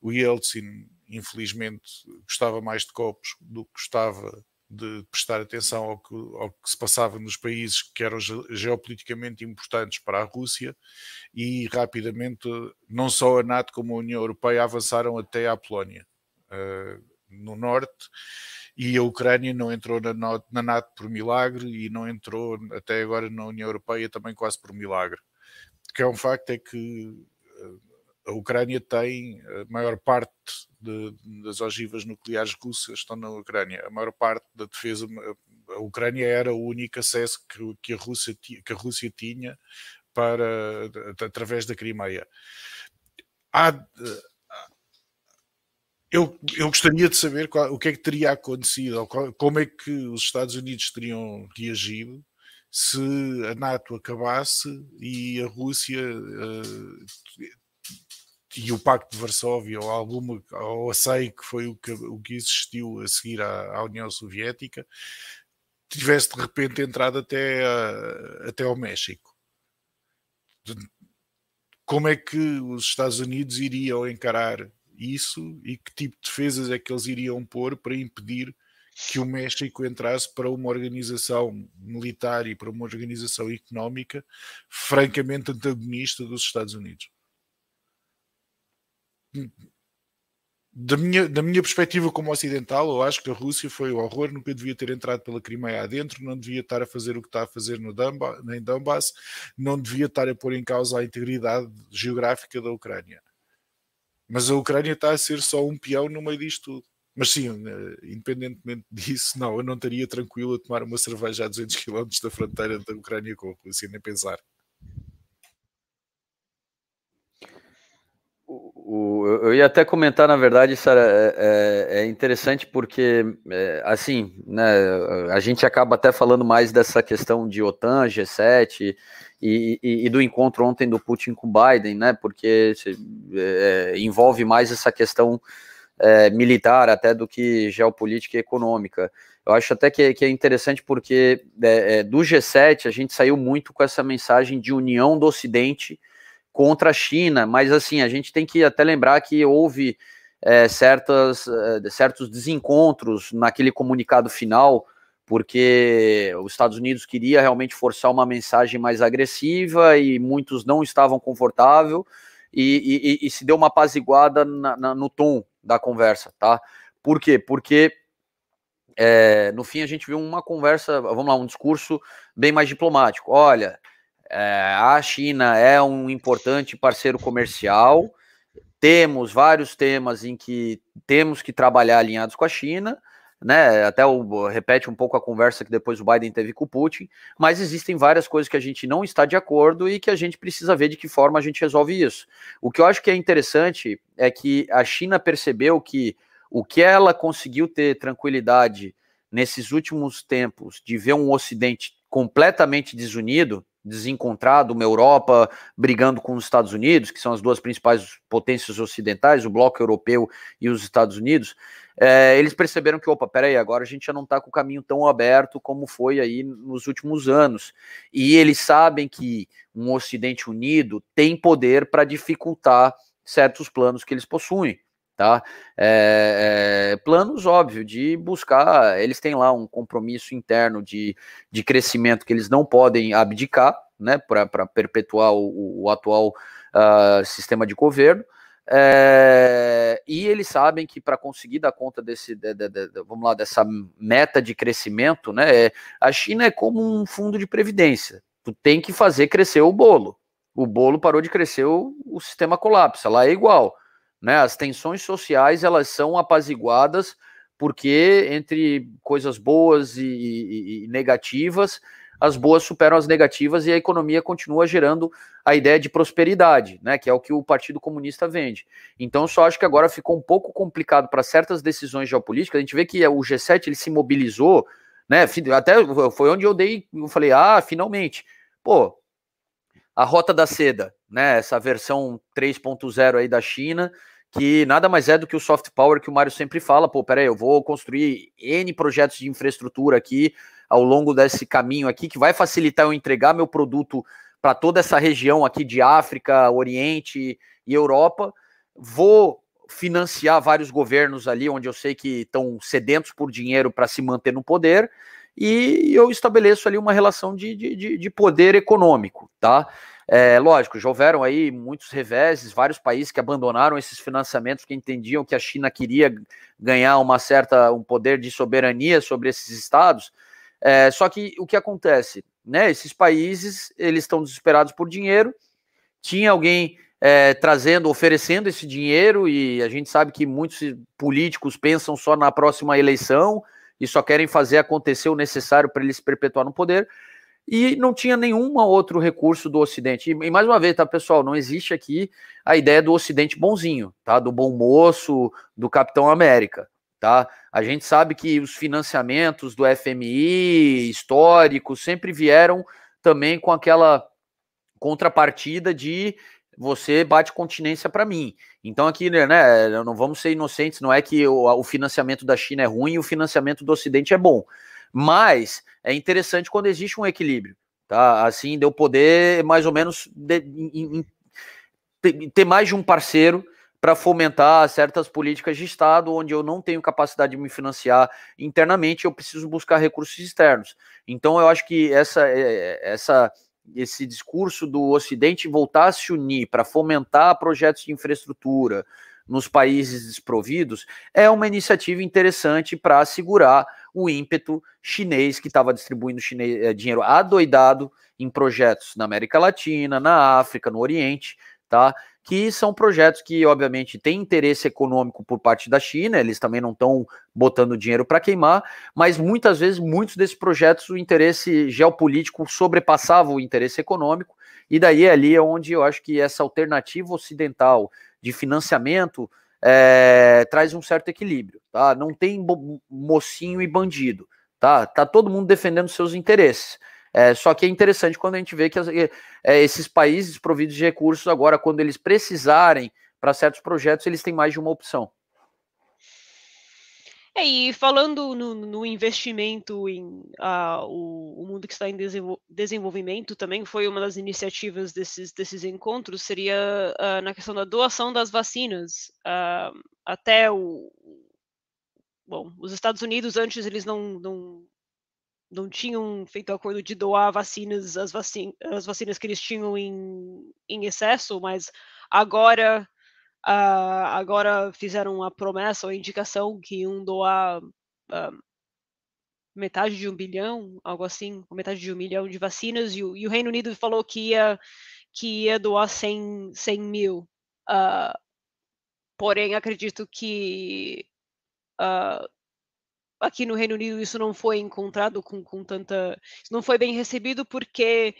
O Yeltsin, infelizmente, gostava mais de copos do que gostava de prestar atenção ao que, ao que, se passava nos países que eram geopoliticamente importantes para a Rússia e rapidamente não só a NATO como a União Europeia avançaram até à Polónia uh, no norte e a Ucrânia não entrou na, na NATO por milagre e não entrou até agora na União Europeia também quase por milagre. Que é um facto é que a Ucrânia tem a maior parte de, das ogivas nucleares russas estão na Ucrânia. A maior parte da defesa, a Ucrânia era o único acesso que, que, a, Rússia, que a Rússia tinha para através da Crimeia. Há, eu, eu gostaria de saber qual, o que é que teria acontecido, qual, como é que os Estados Unidos teriam reagido se a NATO acabasse e a Rússia uh, e o Pacto de Varsóvia ou alguma ou a SEI que foi o que, o que existiu a seguir à, à União Soviética tivesse de repente entrado até, a, até ao México. Como é que os Estados Unidos iriam encarar isso e que tipo de defesas é que eles iriam pôr para impedir que o México entrasse para uma organização militar e para uma organização económica francamente antagonista dos Estados Unidos da minha, da minha perspectiva como ocidental, eu acho que a Rússia foi o horror, nunca devia ter entrado pela Crimeia adentro, não devia estar a fazer o que está a fazer no Donbass, em Donbass, não devia estar a pôr em causa a integridade geográfica da Ucrânia. Mas a Ucrânia está a ser só um peão no meio disto tudo. Mas sim, eh, independentemente disso, não, eu não estaria tranquilo a tomar uma cerveja a 200 km da fronteira da Ucrânia com a Rússia, nem pensar. O, eu ia até comentar, na verdade, Sara, é, é, é, interessante porque, é, assim, né, a gente acaba até falando mais dessa questão de OTAN, G7 e, e, e do encontro ontem do Putin com Biden, né, porque é, envolve mais essa questão é, militar até do que geopolítica e econômica. Eu acho até que, que é interessante porque do G7 a gente saiu muito com essa mensagem de união do Ocidente contra a China, mas assim, a gente tem que até lembrar que houve é, certas, é, certos desencontros naquele comunicado final, porque os Estados Unidos queria realmente forçar uma mensagem mais agressiva e muitos não estavam confortáveis e, e, e se deu uma apaziguada na, na, no tom da conversa, tá? Por quê? Porque é, no fim a gente viu uma conversa, vamos lá, um discurso bem mais diplomático. Olha, é, a China é um importante parceiro comercial. Temos vários temas em que temos que trabalhar alinhados com a China, né? Até o, repete um pouco a conversa que depois o Biden teve com o Putin, mas existem várias coisas que a gente não está de acordo e que a gente precisa ver de que forma a gente resolve isso. O que eu acho que é interessante é que a China percebeu que o que ela conseguiu ter tranquilidade nesses últimos tempos de ver um Ocidente completamente desunido, desencontrado, uma Europa brigando com os Estados Unidos, que são as duas principais potências ocidentais, o bloco europeu e os Estados Unidos, é, eles perceberam que, opa, peraí, agora a gente já não está com o caminho tão aberto como foi aí nos últimos anos. E eles sabem que um Ocidente unido tem poder para dificultar certos planos que eles possuem tá? É, é, planos, óbvio, de buscar, eles têm lá um compromisso interno de, de crescimento que eles não podem abdicar, né, para perpetuar o, o atual uh, sistema de governo, é, e eles sabem que para conseguir dar conta desse, de, de, de, vamos lá, dessa meta de crescimento, né, é, a China é como um fundo de previdência, tu tem que fazer crescer o bolo, o bolo parou de crescer, o, o sistema colapsa, lá é igual, né? As tensões sociais elas são apaziguadas porque entre coisas boas e, e, e, negativas, as boas superam as negativas e a economia continua gerando a ideia de prosperidade, né? Que é o que o Partido Comunista vende. Então, só acho que agora ficou um pouco complicado para certas decisões geopolíticas. A gente vê que o G7 ele se mobilizou, né? Até foi onde eu dei, eu falei, ah, finalmente, pô, a Rota da Seda, né? Essa versão 3.0 aí da China, que nada mais é do que o soft power que o Mário sempre fala. Pô, peraí, eu vou construir N projetos de infraestrutura aqui ao longo desse caminho aqui, que vai facilitar eu entregar meu produto para toda essa região aqui de África, Oriente e Europa. Vou financiar vários governos ali, onde eu sei que estão sedentos por dinheiro para se manter no poder, e eu estabeleço ali uma relação de, de, de poder econômico, tá? É, lógico, já houveram aí muitos reveses, vários países que abandonaram esses financiamentos que entendiam que a China queria ganhar uma certa um poder de soberania sobre esses estados. É, só que o que acontece, né? Esses países eles estão desesperados por dinheiro. Tinha alguém é, trazendo, oferecendo esse dinheiro e a gente sabe que muitos políticos pensam só na próxima eleição e só querem fazer acontecer o necessário para eles se perpetuar no poder. E não tinha nenhum outro recurso do Ocidente. E, mais uma vez, tá, pessoal, não existe aqui a ideia do Ocidente bonzinho, tá? Do bom moço, do Capitão América, tá? A gente sabe que os financiamentos do FMI históricos sempre vieram também com aquela contrapartida de você bate continência para mim. Então aqui, né, né, não vamos ser inocentes, não é que o, financiamento da China é ruim e o financiamento do Ocidente é bom. Mas é interessante quando existe um equilíbrio, tá? Assim, deu poder mais ou menos de, in, in, ter mais de um parceiro para fomentar certas políticas de Estado, onde eu não tenho capacidade de me financiar internamente, eu preciso buscar recursos externos. Então, eu acho que essa, é, essa esse discurso do Ocidente voltar a se unir para fomentar projetos de infraestrutura nos países desprovidos é uma iniciativa interessante para assegurar o ímpeto chinês que estava distribuindo chinês, é, dinheiro adoidado em projetos na América Latina, na África, no Oriente, tá? Que são projetos que, obviamente, têm interesse econômico por parte da China, eles também não estão botando dinheiro para queimar, mas muitas vezes, muitos desses projetos, o interesse geopolítico sobrepassava o interesse econômico, e daí é ali onde eu acho que essa alternativa ocidental de financiamento, é, traz um certo equilíbrio, tá? Não tem mocinho e bandido, tá? Tá todo mundo defendendo seus interesses. É, só que é interessante quando a gente vê que as, é, esses países providos de recursos, agora, quando eles precisarem para certos projetos, eles têm mais de uma opção. É, e falando no, no investimento em uh, o, o, mundo que está em desenvolvimento, também foi uma das iniciativas desses, desses encontros, seria uh, na questão da doação das vacinas. Uh, até o. Bom, os Estados Unidos, antes, eles não, não, não tinham feito acordo de doar vacinas, as, vacin as vacinas que eles tinham em, em excesso, mas agora Uh, agora fizeram uma promessa ou indicação que iam doar uh, metade de um bilhão, algo assim, metade de um milhão de vacinas, e o, e o Reino Unido falou que ia, que ia doar 100, 100 mil. Uh, porém, acredito que aqui no Reino Unido isso não foi encontrado com, com tanta. Isso não foi bem recebido porque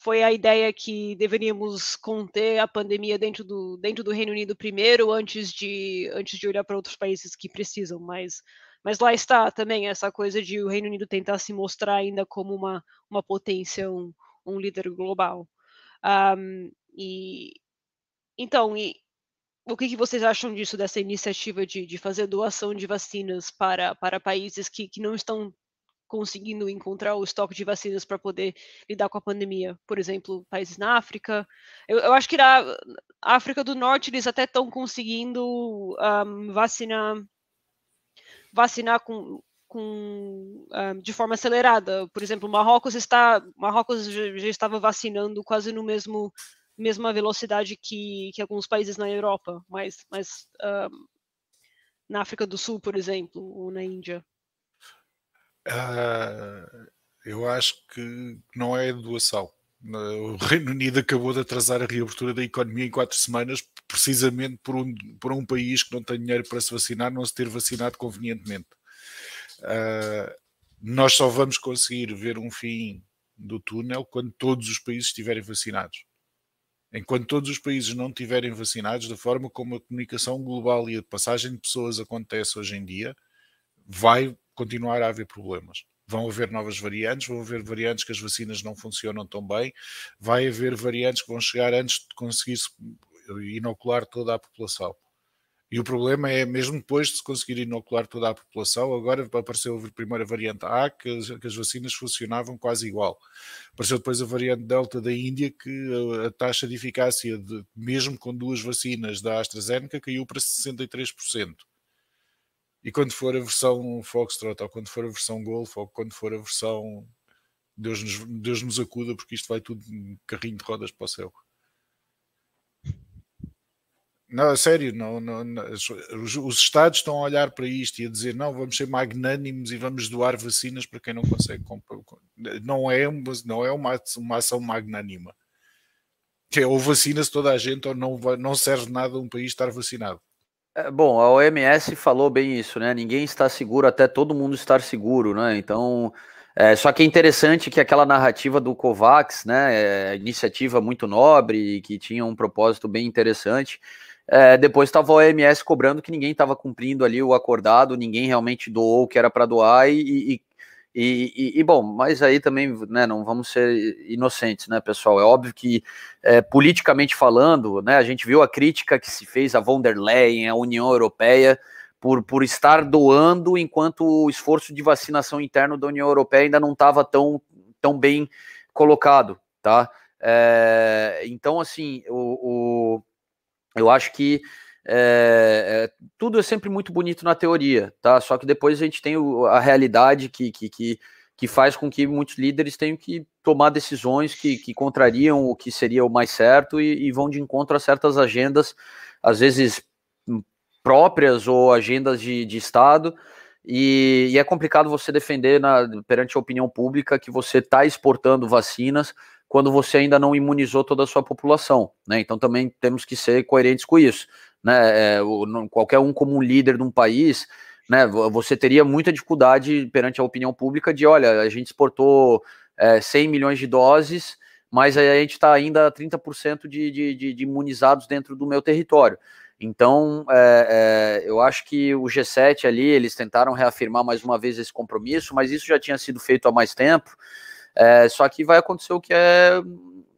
foi a ideia que deveríamos conter a pandemia dentro do, dentro do Reino Unido primeiro, antes de, antes de olhar para outros países que precisam, mas, mas lá está também essa coisa de o Reino Unido tentar se mostrar ainda como uma, uma potência, um, um líder global. Um, e, então, e, o que, que, vocês acham disso, dessa iniciativa de, de fazer doação de vacinas para, para países que, que não estão conseguindo encontrar o estoque de vacinas para poder lidar com a pandemia. Por exemplo, países na África. Eu, eu acho que na África do Norte eles até estão conseguindo um, vacinar vacinar com, com um, de forma acelerada. Por exemplo, Marrocos está Marrocos já, já estava vacinando quase no mesmo mesma velocidade que, que alguns países na Europa, mas, mas um, na África do Sul, por exemplo, ou na Índia. Uh, eu acho que não é doação. O Reino Unido acabou de atrasar a reabertura da economia em quatro semanas, precisamente por um, por um país que não tem dinheiro para se vacinar, não se ter vacinado convenientemente. Uh, nós só vamos conseguir ver um fim do túnel quando todos os países estiverem vacinados. Enquanto todos os países não estiverem vacinados, da forma como a comunicação global e a passagem de pessoas acontece hoje em dia, vai continuar a haver problemas. Vão haver novas variantes, vão haver variantes que as vacinas não funcionam tão bem, vai haver variantes que vão chegar antes de conseguir inocular toda a população. E o problema é, mesmo depois de se conseguir inocular toda a população, agora apareceu a primeira variante A, que as, que as, vacinas funcionavam quase igual. Apareceu depois a variante Delta da Índia, que a, a taxa de eficácia, de, mesmo com duas vacinas da AstraZeneca, caiu para 63%. E quando for a versão Foxtrot, ou quando for a versão Golf, ou quando for a versão Deus nos, Deus nos acuda, porque isto vai tudo um carrinho de rodas para o céu. Não, sério, não, não, não os, os, Estados estão a olhar para isto e a dizer não, vamos ser magnânimos e vamos doar vacinas para quem não consegue comprar. Não é, não é uma, uma ação magnânima. Que é ou vacina-se toda a gente ou não, não serve nada um país estar vacinado. É, bom, a OMS falou bem isso, né? Ninguém está seguro até todo mundo estar seguro, né? Então, é, só que é interessante que aquela narrativa do COVAX, né? É, iniciativa muito nobre que tinha um propósito bem interessante. É, depois estava a OMS cobrando que ninguém estava cumprindo ali o acordado, ninguém realmente doou o que era para doar e, e e, e, e, bom, mas aí também, né, não vamos ser inocentes, né, pessoal? É óbvio que, é, politicamente falando, né, a gente viu a crítica que se fez a von der Leyen, a União Europeia, por, por estar doando enquanto o esforço de vacinação interno da União Europeia ainda não estava tão, tão bem colocado, tá? É, então, assim, o, o, eu acho que é, é, tudo é sempre muito bonito na teoria, tá? Só que depois a gente tem o, a realidade que, que, que, que, faz com que muitos líderes tenham que tomar decisões que, que contrariam o que seria o mais certo e, e vão de encontro a certas agendas, às vezes próprias ou agendas de, de Estado. E, e, é complicado você defender na, perante a opinião pública que você está exportando vacinas quando você ainda não imunizou toda a sua população. Né? Então também temos que ser coerentes com isso né? É, qualquer um como um líder de um país, né? Você teria muita dificuldade perante a opinião pública de, olha, a gente exportou é, 100 milhões de doses, mas a gente está ainda a 30% de, de, de, de imunizados dentro do meu território. Então, é, é, eu acho que o G7 ali, eles tentaram reafirmar mais uma vez esse compromisso, mas isso já tinha sido feito há mais tempo. É, só que vai acontecer o que é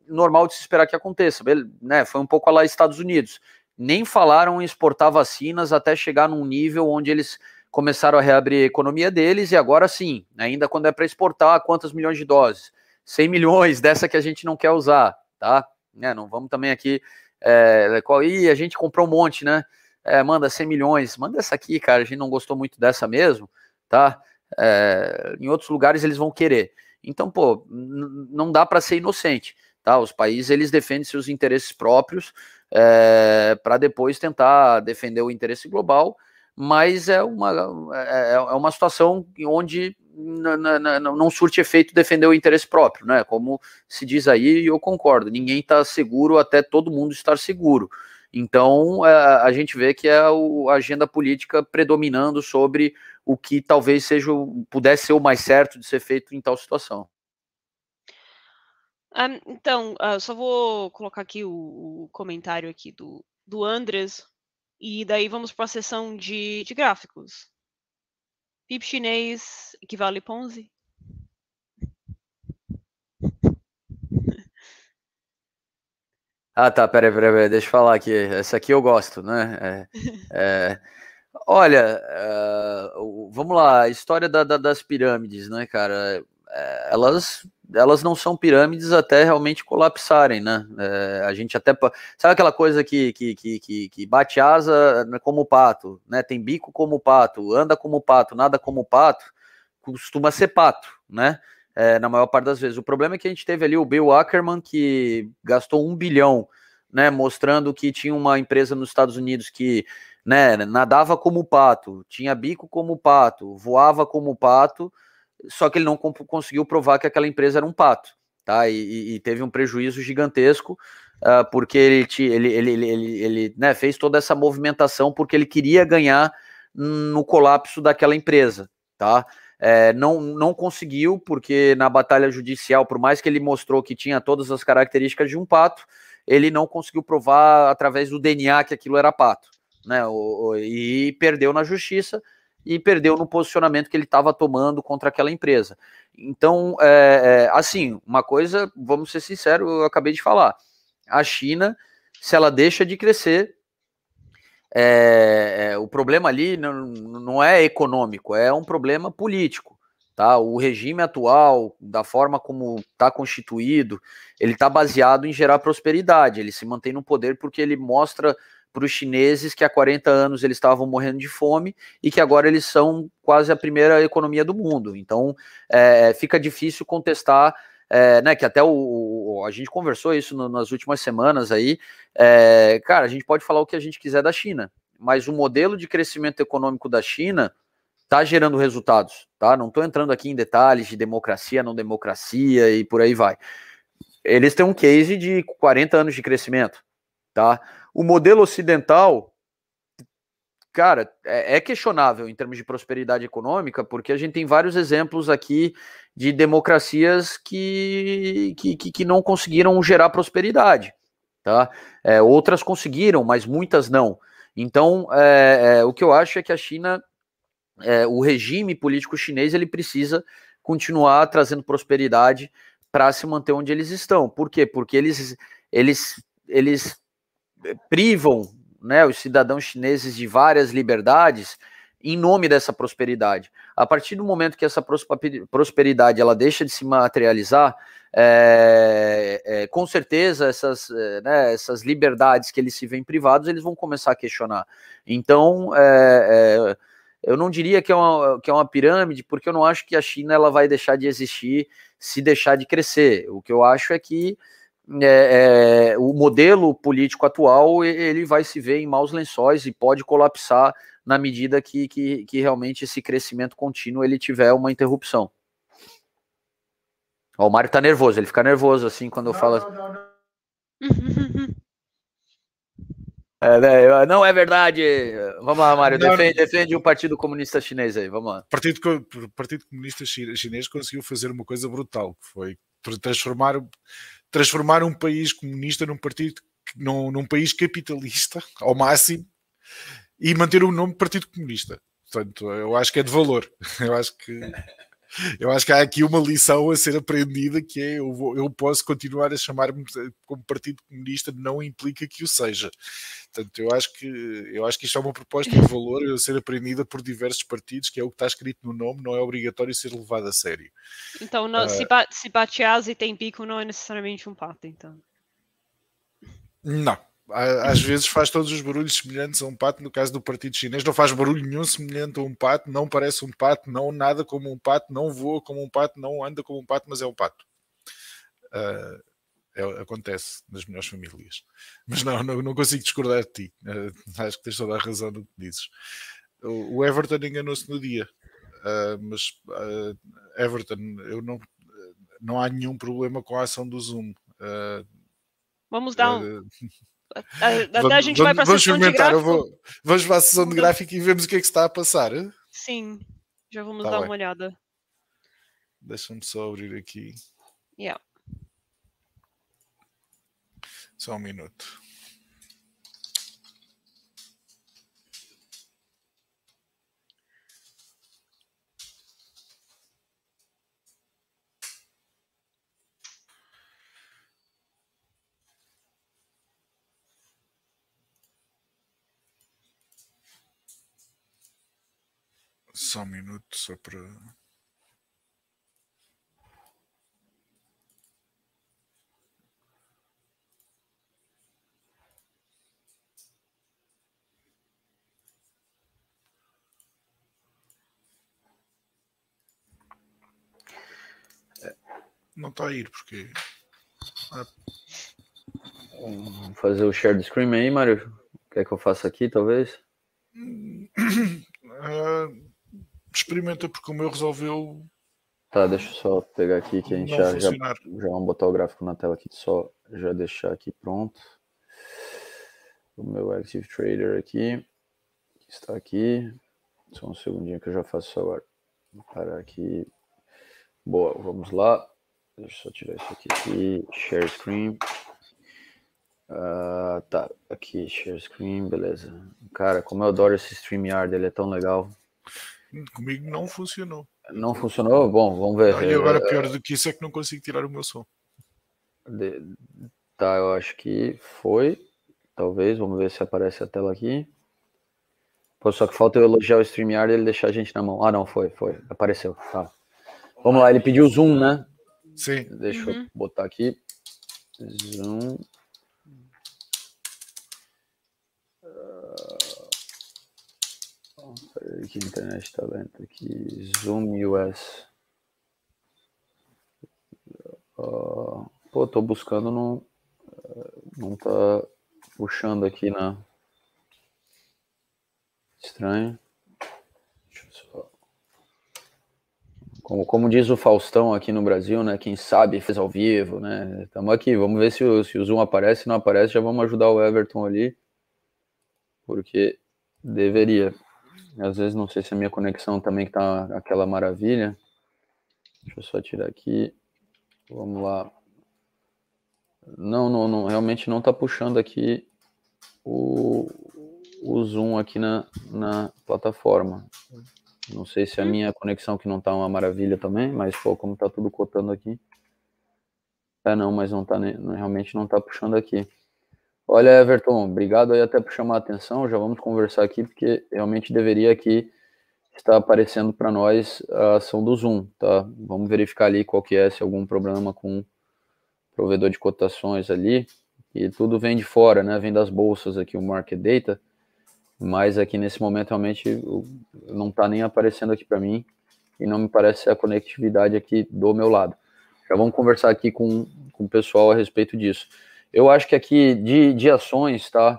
normal de se esperar que aconteça. Né? Foi um pouco lá Estados Unidos. Nem falaram em exportar vacinas até chegar num nível onde eles começaram a reabrir a economia deles, e agora sim, ainda quando é para exportar, quantas milhões de doses? 100 milhões dessa que a gente não quer usar, tá? Né, não vamos também aqui é, qual, Ih, a gente comprou um monte, né? É, manda 100 milhões, manda essa aqui, cara. A gente não gostou muito dessa mesmo, tá? É, em outros lugares eles vão querer. Então, pô, não dá para ser inocente, tá? Os países eles defendem seus interesses próprios é, para depois tentar defender o interesse global, mas é uma, é, é uma situação onde não surte efeito defender o interesse próprio, né? Como se diz aí, e eu concordo, ninguém está seguro até todo mundo estar seguro. Então é, a gente vê que é a agenda política predominando sobre o que talvez seja pudesse ser o mais certo de ser feito em tal situação. Um, então, uh, só vou colocar aqui o, o, comentário aqui do, do Andres, e daí vamos para a sessão de, de gráficos. PIB chinês equivale Ponzi? Ah, tá, peraí, peraí, peraí, deixa eu falar aqui. Essa aqui eu gosto, né? É, é, olha, uh, vamos lá, a história da, da, das pirâmides, né, cara? Elas elas não são pirâmides até realmente colapsarem, né? É, a gente até sabe aquela coisa que, que, que, que, bate asa como pato, né? Tem bico como pato, anda como pato, nada como pato, costuma ser pato, né? É, na maior parte das vezes. O problema é que a gente teve ali o Bill Ackerman que gastou um bilhão, né? Mostrando que tinha uma empresa nos Estados Unidos que né, nadava como pato, tinha bico como pato, voava como pato só que ele não conseguiu provar que aquela empresa era um pato, tá? E, e teve um prejuízo gigantesco, uh, porque ele, ele, ele, ele, ele né, fez toda essa movimentação porque ele queria ganhar no colapso daquela empresa, tá? É, não, não conseguiu, porque na batalha judicial, por mais que ele mostrou que tinha todas as características de um pato, ele não conseguiu provar através do DNA que aquilo era pato, né? O, o, e perdeu na justiça e perdeu no posicionamento que ele estava tomando contra aquela empresa. Então, é, é, assim, uma coisa, vamos ser sinceros, eu acabei de falar. A China, se ela deixa de crescer, é, é o problema ali não, não é econômico, é um problema político. Tá? O regime atual, da forma como está constituído, ele está baseado em gerar prosperidade. Ele se mantém no poder porque ele mostra para os chineses que há 40 anos eles estavam morrendo de fome e que agora eles são quase a primeira economia do mundo. Então é, fica difícil contestar, é, né? Que até o, o, a gente conversou isso no, nas últimas semanas aí. É, cara, a gente pode falar o que a gente quiser da China, mas o modelo de crescimento econômico da China está gerando resultados, tá? Não estou entrando aqui em detalhes de democracia, não democracia e por aí vai. Eles têm um case de 40 anos de crescimento, tá? O modelo ocidental, cara, é, é, questionável em termos de prosperidade econômica, porque a gente tem vários exemplos aqui de democracias que, que, que não conseguiram gerar prosperidade. Tá? É, outras conseguiram, mas muitas não. Então, é, é, o que eu acho é que a China, é, o regime político chinês, ele precisa continuar trazendo prosperidade para se manter onde eles estão. Por quê? Porque eles, eles, eles privam né, os cidadãos chineses de várias liberdades em nome dessa prosperidade. A partir do momento que essa prosperidade ela deixa de se materializar, é, é, com certeza essas, é, né, essas liberdades que eles se veem privados, eles vão começar a questionar. Então, é, é, eu não diria que é, uma, que é uma pirâmide, porque eu não acho que a China ela vai deixar de existir se deixar de crescer. O que eu acho é que é, é, o modelo político atual ele vai se ver em maus lençóis e pode colapsar na medida que, que, que realmente esse crescimento contínuo ele tiver uma interrupção. Ó, o Mário tá nervoso, ele fica nervoso assim quando eu falo. Não, não, não. É, né, não é verdade. Vamos lá, Mário. Defende, defende, o Partido Comunista Chinês aí. Vamos lá. O Partido, Partido Comunista Chinês conseguiu fazer uma coisa brutal, que foi transformar transformar um país comunista num partido num, num, país capitalista ao máximo e manter o nome Partido Comunista. Portanto, eu acho que é de valor. Eu acho que eu acho que há aqui uma lição a ser aprendida que é eu, vou, eu posso continuar a chamar-me como Partido Comunista, não implica que o seja. Portanto, eu acho que eu acho que isto é uma proposta de valor a ser aprendida por diversos partidos, que é o que está escrito no nome, não é obrigatório ser levado a sério. Então, não, uh, se, ba se e tem pico, não é necessariamente um pato, então. Não, às vezes faz todos os barulhos semelhantes a um pato. No caso do partido chinês, não faz barulho nenhum semelhante a um pato, não parece um pato, não nada como um pato, não voa como um pato, não anda como um pato, mas é um pato. Uh, é, acontece nas melhores famílias. Mas não, não, não consigo discordar de ti. Uh, acho que tens toda a razão no que dizes. O, o Everton enganou-se no dia, uh, mas Everton, eu não, não há nenhum problema com a ação do Zoom. Vamos dar um. Até a gente vamos, vai para a sessão de gráfico. Vou, vamos para a sessão de gráfico e vemos o que é que está a passar. Sim, já vamos tá dar bem. uma olhada. Deixa-me só abrir aqui. Yeah. Só um minuto. Só um minuto, só para. Não está a ir porque. Ah. Vamos fazer o share the screen aí, Mário? Quer que eu faça aqui, talvez? Uh, experimenta, porque o meu resolveu. Tá, deixa eu só pegar aqui que a gente já, já, já vamos botar o gráfico na tela aqui, só já deixar aqui pronto. O meu Active Trader aqui, está aqui. Só um segundinho que eu já faço agora. Vou parar aqui. Boa, vamos lá. Deixa eu só tirar isso aqui, aqui. Share screen. Uh, tá, aqui, share screen, beleza. Cara, como eu adoro esse StreamYard, ele é tão legal. Comigo não funcionou. Não funcionou? Bom, vamos ver. E agora pior do que isso é que não consigo tirar o meu som. De... Tá, eu acho que foi. Talvez, vamos ver se aparece a tela aqui. Pô, só que falta eu elogiar o StreamYard e ele deixar a gente na mão. Ah, não, foi, foi. Apareceu. Tá. Vamos lá, ele pediu zoom, né? Sim. Deixa uhum. eu botar aqui. Zoom. Peraí que a internet está lenta aqui. Zoom US. Uh, pô, tô buscando, não, não tá puxando aqui na. Estranho. Deixa eu só. Como, como diz o Faustão aqui no Brasil, né? Quem sabe fez ao vivo, né? Estamos aqui, vamos ver se o, se o Zoom aparece. Se não aparece, já vamos ajudar o Everton ali. Porque deveria. Às vezes não sei se a minha conexão também está aquela maravilha. Deixa eu só tirar aqui. Vamos lá. Não, não, não realmente não está puxando aqui o, o zoom aqui na, na plataforma. Não sei se a minha conexão que não está uma maravilha também, mas pô, como está tudo cotando aqui. É não, mas não tá realmente não está puxando aqui. Olha, Everton, obrigado aí até por chamar a atenção. Já vamos conversar aqui, porque realmente deveria aqui estar aparecendo para nós a ação do Zoom, tá? Vamos verificar ali qual que é, se algum problema com o provedor de cotações ali. E tudo vem de fora, né? Vem das bolsas aqui, o Market Data. Mas aqui nesse momento realmente não está nem aparecendo aqui para mim e não me parece a conectividade aqui do meu lado. Já vamos conversar aqui com, com o pessoal a respeito disso. Eu acho que aqui de, de ações, tá?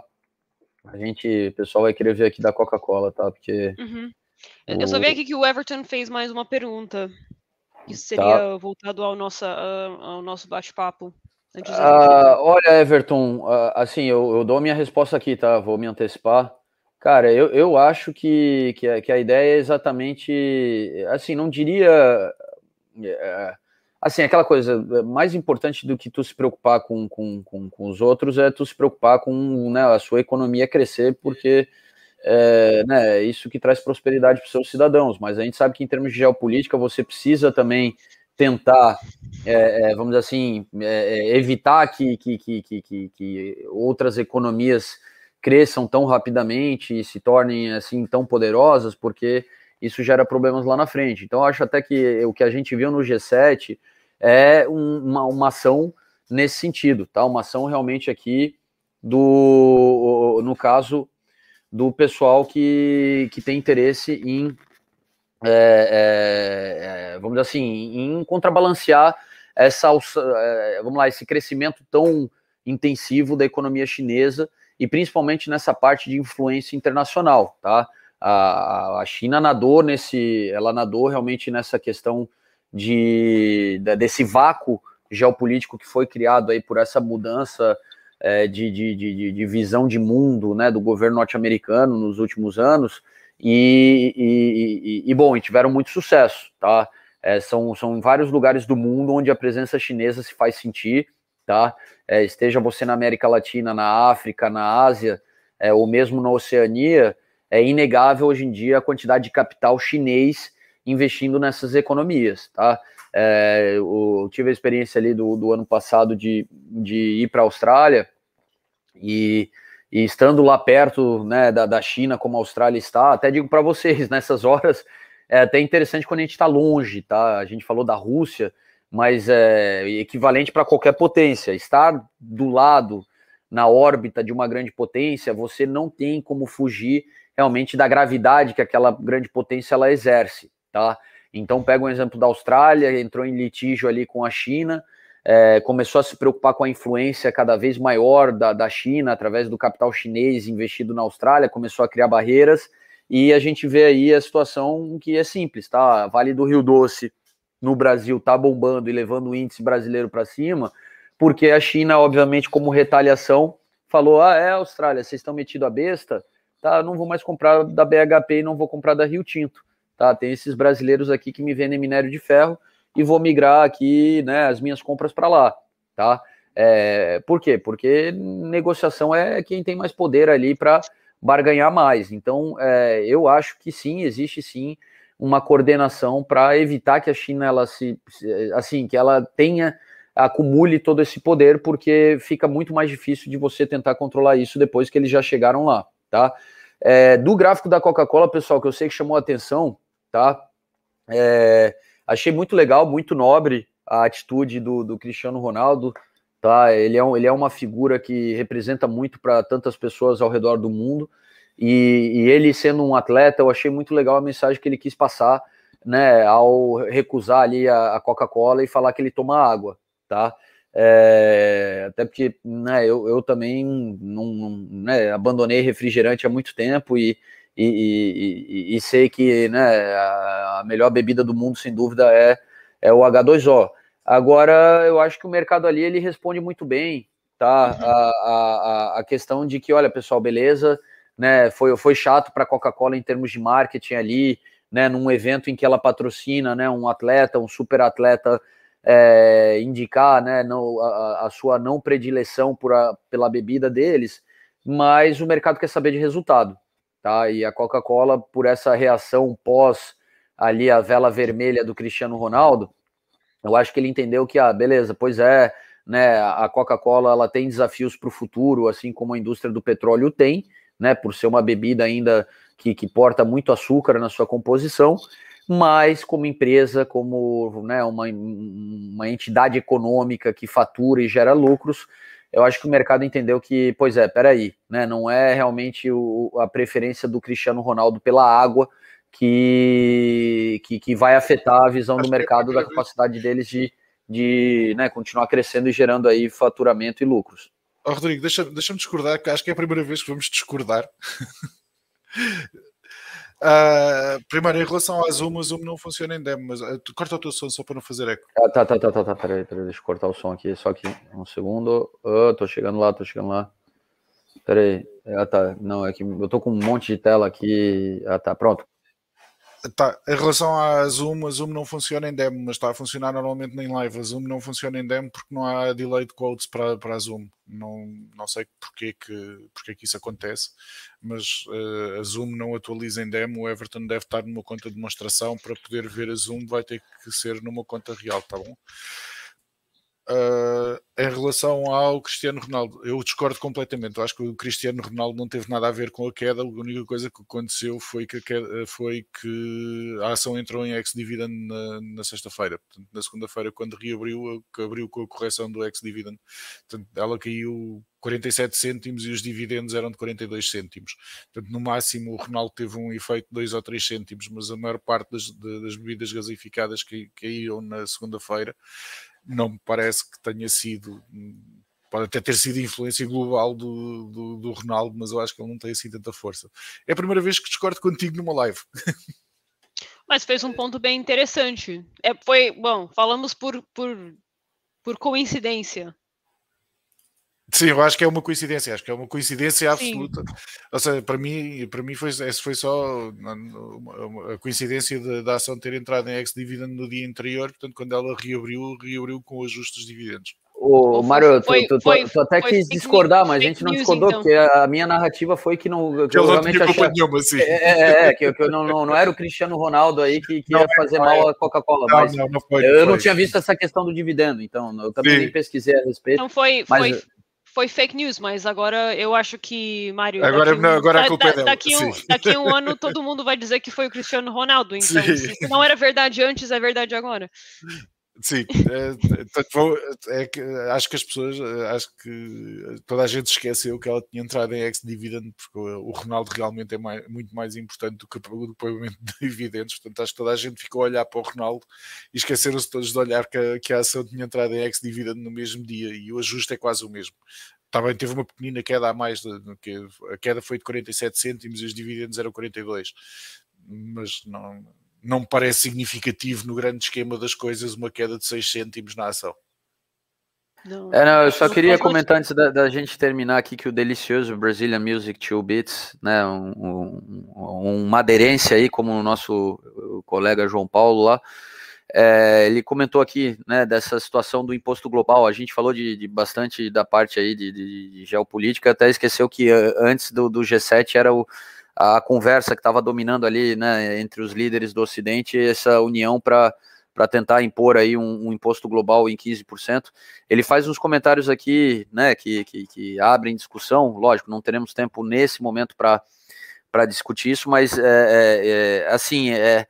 A gente, o pessoal vai querer ver aqui da Coca-Cola, tá? Porque. Uhum. Eu só vi aqui que o Everton fez mais uma pergunta. Isso tá. seria tá. voltado ao, nosso ao nosso bate-papo. Ah, olha, Everton, ah, assim, eu, eu dou a minha resposta aqui, tá? Vou me antecipar. Cara, eu, eu acho que, que, a, que a ideia é exatamente, assim, não diria. É, assim, aquela coisa é, mais importante do que tu se preocupar com, com, com, com os outros é tu se preocupar com né, a sua economia crescer, porque é, né, isso que traz prosperidade para os seus cidadãos. Mas a gente sabe que em termos de geopolítica você precisa também tentar, é, é, vamos dizer assim, é, é, evitar que, que, que, que, que outras economias cresçam tão rapidamente e se tornem assim tão poderosas, porque isso gera problemas lá na frente. Então, acho até que o que a gente viu no G7 é uma, uma ação nesse sentido, tá? Uma ação realmente aqui do, no caso, do pessoal que, que tem interesse em, é, é, vamos dizer assim, em contrabalancear essa, é, vamos lá, esse crescimento tão intensivo da economia chinesa e principalmente nessa parte de influência internacional, tá? A, a China nadou nesse, ela nadou realmente nessa questão de, desse vácuo geopolítico que foi criado aí por essa mudança é, de, de, de, de, visão de mundo né, do governo norte-americano nos últimos anos, e, e, e, e, bom, e tiveram muito sucesso, tá? É, são, são vários lugares do mundo onde a presença chinesa se faz sentir, tá? É, esteja você na América Latina, na África, na Ásia, é, ou mesmo na Oceania, é inegável hoje em dia a quantidade de capital chinês investindo nessas economias, tá? É, eu tive a experiência ali do, do ano passado de, de ir para a Austrália e, e, estando lá perto né, da, da China, como a Austrália está, até digo para vocês, nessas horas é até interessante quando a gente está longe, tá? A gente falou da Rússia, mas é equivalente para qualquer potência. Estar do lado, na órbita de uma grande potência, você não tem como fugir realmente da gravidade que aquela grande potência ela exerce, tá? Então, pega um exemplo da Austrália, entrou em litígio ali com a China, é, começou a se preocupar com a influência cada vez maior da, da China, através do capital chinês investido na Austrália, começou a criar barreiras, e a gente vê aí a situação que é simples, tá? Vale do Rio Doce no Brasil tá bombando e levando o índice brasileiro para cima, porque a China, obviamente, como retaliação, falou: ah, é, Austrália, vocês estão metidos a besta, tá? Não vou mais comprar da BHP e não vou comprar da Rio Tinto tá? Tem esses brasileiros aqui que me vendem minério de ferro e vou migrar aqui, né, as minhas compras para lá, tá? É, por quê? Porque negociação é quem tem mais poder ali para barganhar mais. Então, é, eu acho que sim, existe sim uma coordenação para evitar que a China ela se, assim, que ela tenha acumule todo esse poder, porque fica muito mais difícil de você tentar controlar isso depois que eles já chegaram lá, tá? É, do gráfico da Coca-Cola, pessoal, que eu sei que chamou a atenção, tá? É, achei muito legal, muito nobre a atitude do, do Cristiano Ronaldo, tá? Ele é, um, ele é uma figura que representa muito para tantas pessoas ao redor do mundo. E, e, ele sendo um atleta, eu achei muito legal a mensagem que ele quis passar, né, ao recusar ali a, a Coca-Cola e falar que ele toma água, tá? É, até porque, né, eu, eu também não, não né, abandonei refrigerante há muito tempo e, e, e, e, sei que né, a melhor bebida do mundo, sem dúvida, é, é o H2O. Agora, eu acho que o mercado ali ele responde muito bem, tá? Uhum. A, a, a questão de que, olha, pessoal, beleza, né? Foi, foi chato para a Coca-Cola em termos de marketing ali, né? Num evento em que ela patrocina, né? Um atleta, um super atleta, é, indicar, né? No, a, a, sua não predileção por a, pela bebida deles, mas o mercado quer saber de resultado tá? E a Coca-Cola, por essa reação pós ali a vela vermelha do Cristiano Ronaldo, eu acho que ele entendeu que, ah, beleza, pois é, né? A Coca-Cola ela tem desafios para o futuro, assim como a indústria do petróleo tem, né? Por ser uma bebida ainda que, que porta muito açúcar na sua composição, mas como empresa, como né, uma, uma entidade econômica que fatura e gera lucros, eu acho que o mercado entendeu que, pois é, peraí, né, não é realmente o, a preferência do Cristiano Ronaldo pela água que, que, que vai afetar a visão acho do é mercado da capacidade deles de, de né, continuar crescendo e gerando aí faturamento e lucros. Oh, Rodrigo, deixa-me deixa discordar, que acho que é a primeira vez que vamos discordar. Uh, primeiro, em relação à Zoom, a Zoom não funciona em demo, mas uh, corta o teu som só para não fazer eco. Ah, tá, tá, tá, tá, tá, peraí, peraí, deixa eu cortar o som aqui, só aqui, um segundo. Oh, tô chegando lá, tô chegando lá. Peraí, ah, tá, não, é que eu tô com um monte de tela aqui. Ah, tá, pronto. Tá. Em relação à Zoom, a Zoom não funciona em demo, mas está a funcionar normalmente em live. A Zoom não funciona em demo porque não há delay de codes para, para a Zoom. Não, não sei porque que, porque que isso acontece, mas uh, a Zoom não atualiza em demo. O Everton deve estar numa conta de demonstração para poder ver a Zoom, vai ter que ser numa conta real, tá bom? Uh, em relação ao Cristiano Ronaldo, eu discordo completamente. Eu acho que o Cristiano Ronaldo não teve nada a ver com a queda. A única coisa que aconteceu foi que a, queda, foi que a ação entrou em ex-dividend na, na sexta-feira. Na segunda-feira, quando reabriu, abriu com a correção do ex-dividend, ela caiu 47 cêntimos e os dividendos eram de 42 cêntimos. Portanto, no máximo, o Ronaldo teve um efeito de 2 ou 3 cêntimos, mas a maior parte das, das bebidas gasificadas que caíram na segunda-feira não me parece que tenha sido. Pode até ter sido influência global do, do, do Ronaldo, mas eu acho que ele não tem assim tanta força. É a primeira vez que discordo contigo numa live. Mas fez um ponto bem interessante. É, foi, bom, falamos por, por, por coincidência. Sim, eu acho que é uma coincidência, acho que é uma coincidência absoluta. Sim. Ou seja, para mim, para mim foi, foi só a coincidência da ação ter entrado em ex-dividend no dia anterior, portanto, quando ela reabriu, reabriu com ajustes dos dividendos. Ô, Mário, tu, tu, tu, tu, até quis discordar, mas a gente não discordou, então. porque a minha narrativa foi que não. Que eu realmente achava, nenhuma, assim. É, é, é, que, que eu não, não, não, era o Cristiano Ronaldo aí que, que não, ia fazer não, mal à Coca-Cola. Mas não, não eu foi. não tinha visto essa questão do dividendo, então eu também Sim. nem pesquisei a respeito. Não foi, mas, foi, foi fake news, mas agora eu acho que, Mário. Agora, não, agora a culpa da, é. Daqui, um, daqui um ano todo mundo vai dizer que foi o Cristiano Ronaldo. Então, Sim. se não era verdade antes, é verdade agora. Sim, é, é, é, acho que as pessoas, acho que toda a gente esqueceu que ela tinha entrado em ex-dividend, porque o Ronaldo realmente é mais, muito mais importante do que o pagamento de dividendos. Portanto, acho que toda a gente ficou a olhar para o Ronaldo e esqueceram-se todos de olhar que a, que a ação tinha entrado em ex-dividend no mesmo dia e o ajuste é quase o mesmo. Também teve uma pequenina queda a mais, que a queda foi de 47 cêntimos e os dividendos eram 42, mas não não me parece significativo no grande esquema das coisas uma queda de 6 cêntimos na ação. Não, é, não, eu só queria comentar antes da, da, gente terminar aqui que o delicioso Brazilian Music Two Beats, né, um, um, um madeirense aí, como o nosso colega João Paulo lá, é, ele comentou aqui, né, dessa situação do imposto global. A gente falou de, de bastante da parte aí de, de, de, geopolítica, até esqueceu que eh, antes do, do G7 era o a conversa que estava dominando ali né, entre os líderes do Ocidente, essa união para para tentar impor aí um, um, imposto global em 15%. Ele faz uns comentários aqui, né, que, que, que abrem discussão. Lógico, não teremos tempo nesse momento para discutir isso, mas é, é, é, assim, é,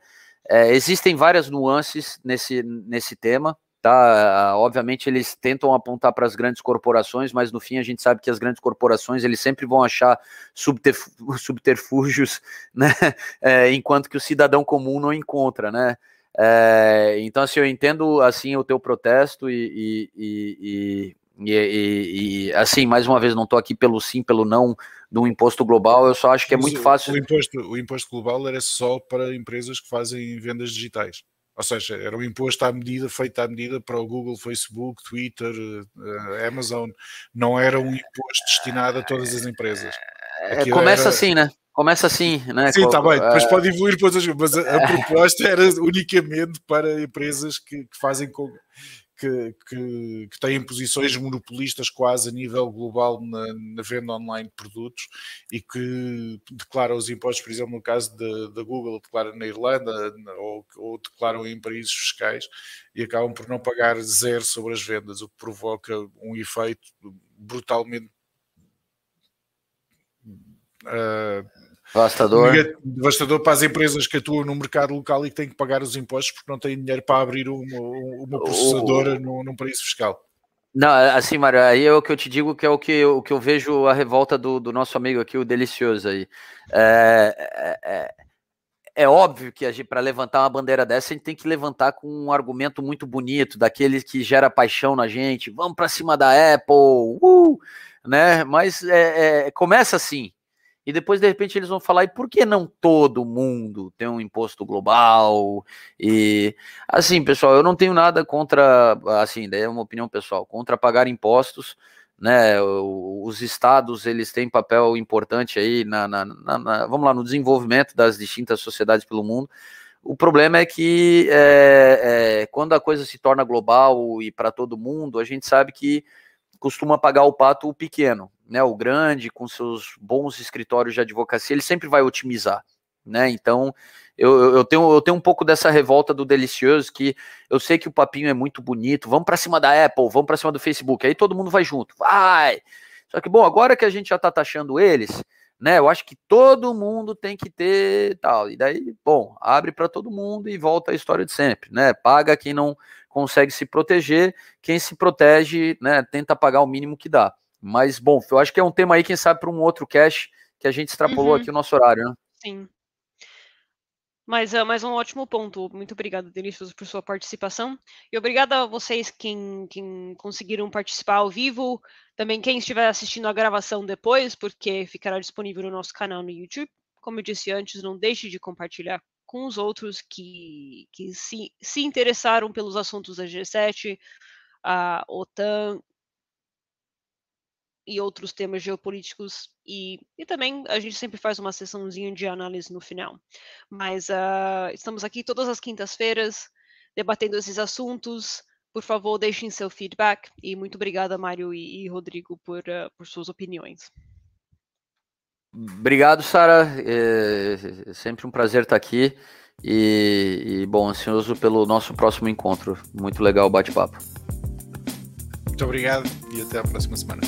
é, existem várias nuances nesse, nesse tema. Tá? Obviamente eles tentam apontar para as grandes corporações, mas no fim a gente sabe que as grandes corporações eles sempre vão achar subterfúgios, né? É, enquanto que o cidadão comum não encontra, né? É, então assim eu entendo assim o teu protesto e, e, e, e, assim mais uma vez não estou aqui pelo sim pelo não do imposto global eu só acho que é muito fácil o imposto o imposto global era só para empresas que fazem vendas digitais ou seja, era um imposto à medida, feito à medida para o Google, Facebook, Twitter, uh, Amazon. Não era um imposto destinado a todas as empresas. É, Aquilo Começa era... assim, né? Começa assim, né? Sim, está bem, depois pode evoluir para outras mas a, a proposta era unicamente para empresas que, que fazem com, que, que, que, têm posições monopolistas quase a nível global na, na, venda online de produtos e que declaram os impostos, por exemplo, no caso da, Google, declaram na Irlanda ou, ou, declaram em paraísos fiscais e acabam por não pagar zero sobre as vendas, o que provoca um efeito brutalmente. Uh, Devastador. Devastador para as empresas que atuam no mercado local e que têm que pagar os impostos porque não têm dinheiro para abrir uma, uma processadora o... num, num paraíso fiscal. Não, assim, Mário, aí é o que eu te digo que é o que, o que eu vejo a revolta do, do nosso amigo aqui, o Delicioso aí. É, é, é, é óbvio que para levantar uma bandeira dessa, a gente tem que levantar com um argumento muito bonito, daquele que gera paixão na gente. Vamos para cima da Apple, uh, né? Mas é, é, começa assim, e depois de repente eles vão falar, e por que não todo mundo tem um imposto global? E assim, pessoal, eu não tenho nada contra, assim, daí é uma opinião pessoal, contra pagar impostos, né? Os estados eles têm papel importante aí na, na, na, na vamos lá, no desenvolvimento das distintas sociedades pelo mundo, O problema é que é, é, quando a coisa se torna global e para todo mundo, a gente sabe que costuma pagar o pato o pequeno, né? O grande, com seus bons escritórios de advocacia, ele sempre vai otimizar, né? Então, eu, eu, tenho, eu tenho um pouco dessa revolta do delicioso, que eu sei que o papinho é muito bonito, vamos para cima da Apple, vamos para cima do Facebook, aí todo mundo vai junto, vai! Só que, bom, agora que a gente já está taxando eles, né, eu acho que todo mundo tem que ter tal, e daí, bom, abre para todo mundo e volta a história de sempre, né, paga quem não consegue se proteger, quem se protege, né, tenta pagar o mínimo que dá. Mas, bom, eu acho que é um tema aí, quem sabe, para um outro cash que a gente extrapolou uhum. aqui o nosso horário, né? Sim. Mas é mais um ótimo ponto. Muito obrigada, Denilson, por sua participação. E obrigada a vocês quem, quem conseguiram participar ao vivo. Também quem estiver assistindo a gravação depois, porque ficará disponível no nosso canal no YouTube. Como eu disse antes, não deixe de compartilhar com os outros que, que se, se interessaram pelos assuntos da G7, a OTAN e outros temas geopolíticos e, e também a gente sempre faz uma sessãozinha de análise no final. Mas uh, estamos aqui todas as quintas-feiras debatendo esses assuntos. Por favor, deixem seu feedback e muito obrigada, Mário e, e Rodrigo, por, uh, por suas opiniões. Obrigado, Sara. É sempre um prazer estar aqui. E, e, bom, ansioso pelo nosso próximo encontro. Muito legal o bate-papo. Muito obrigado e até a próxima semana.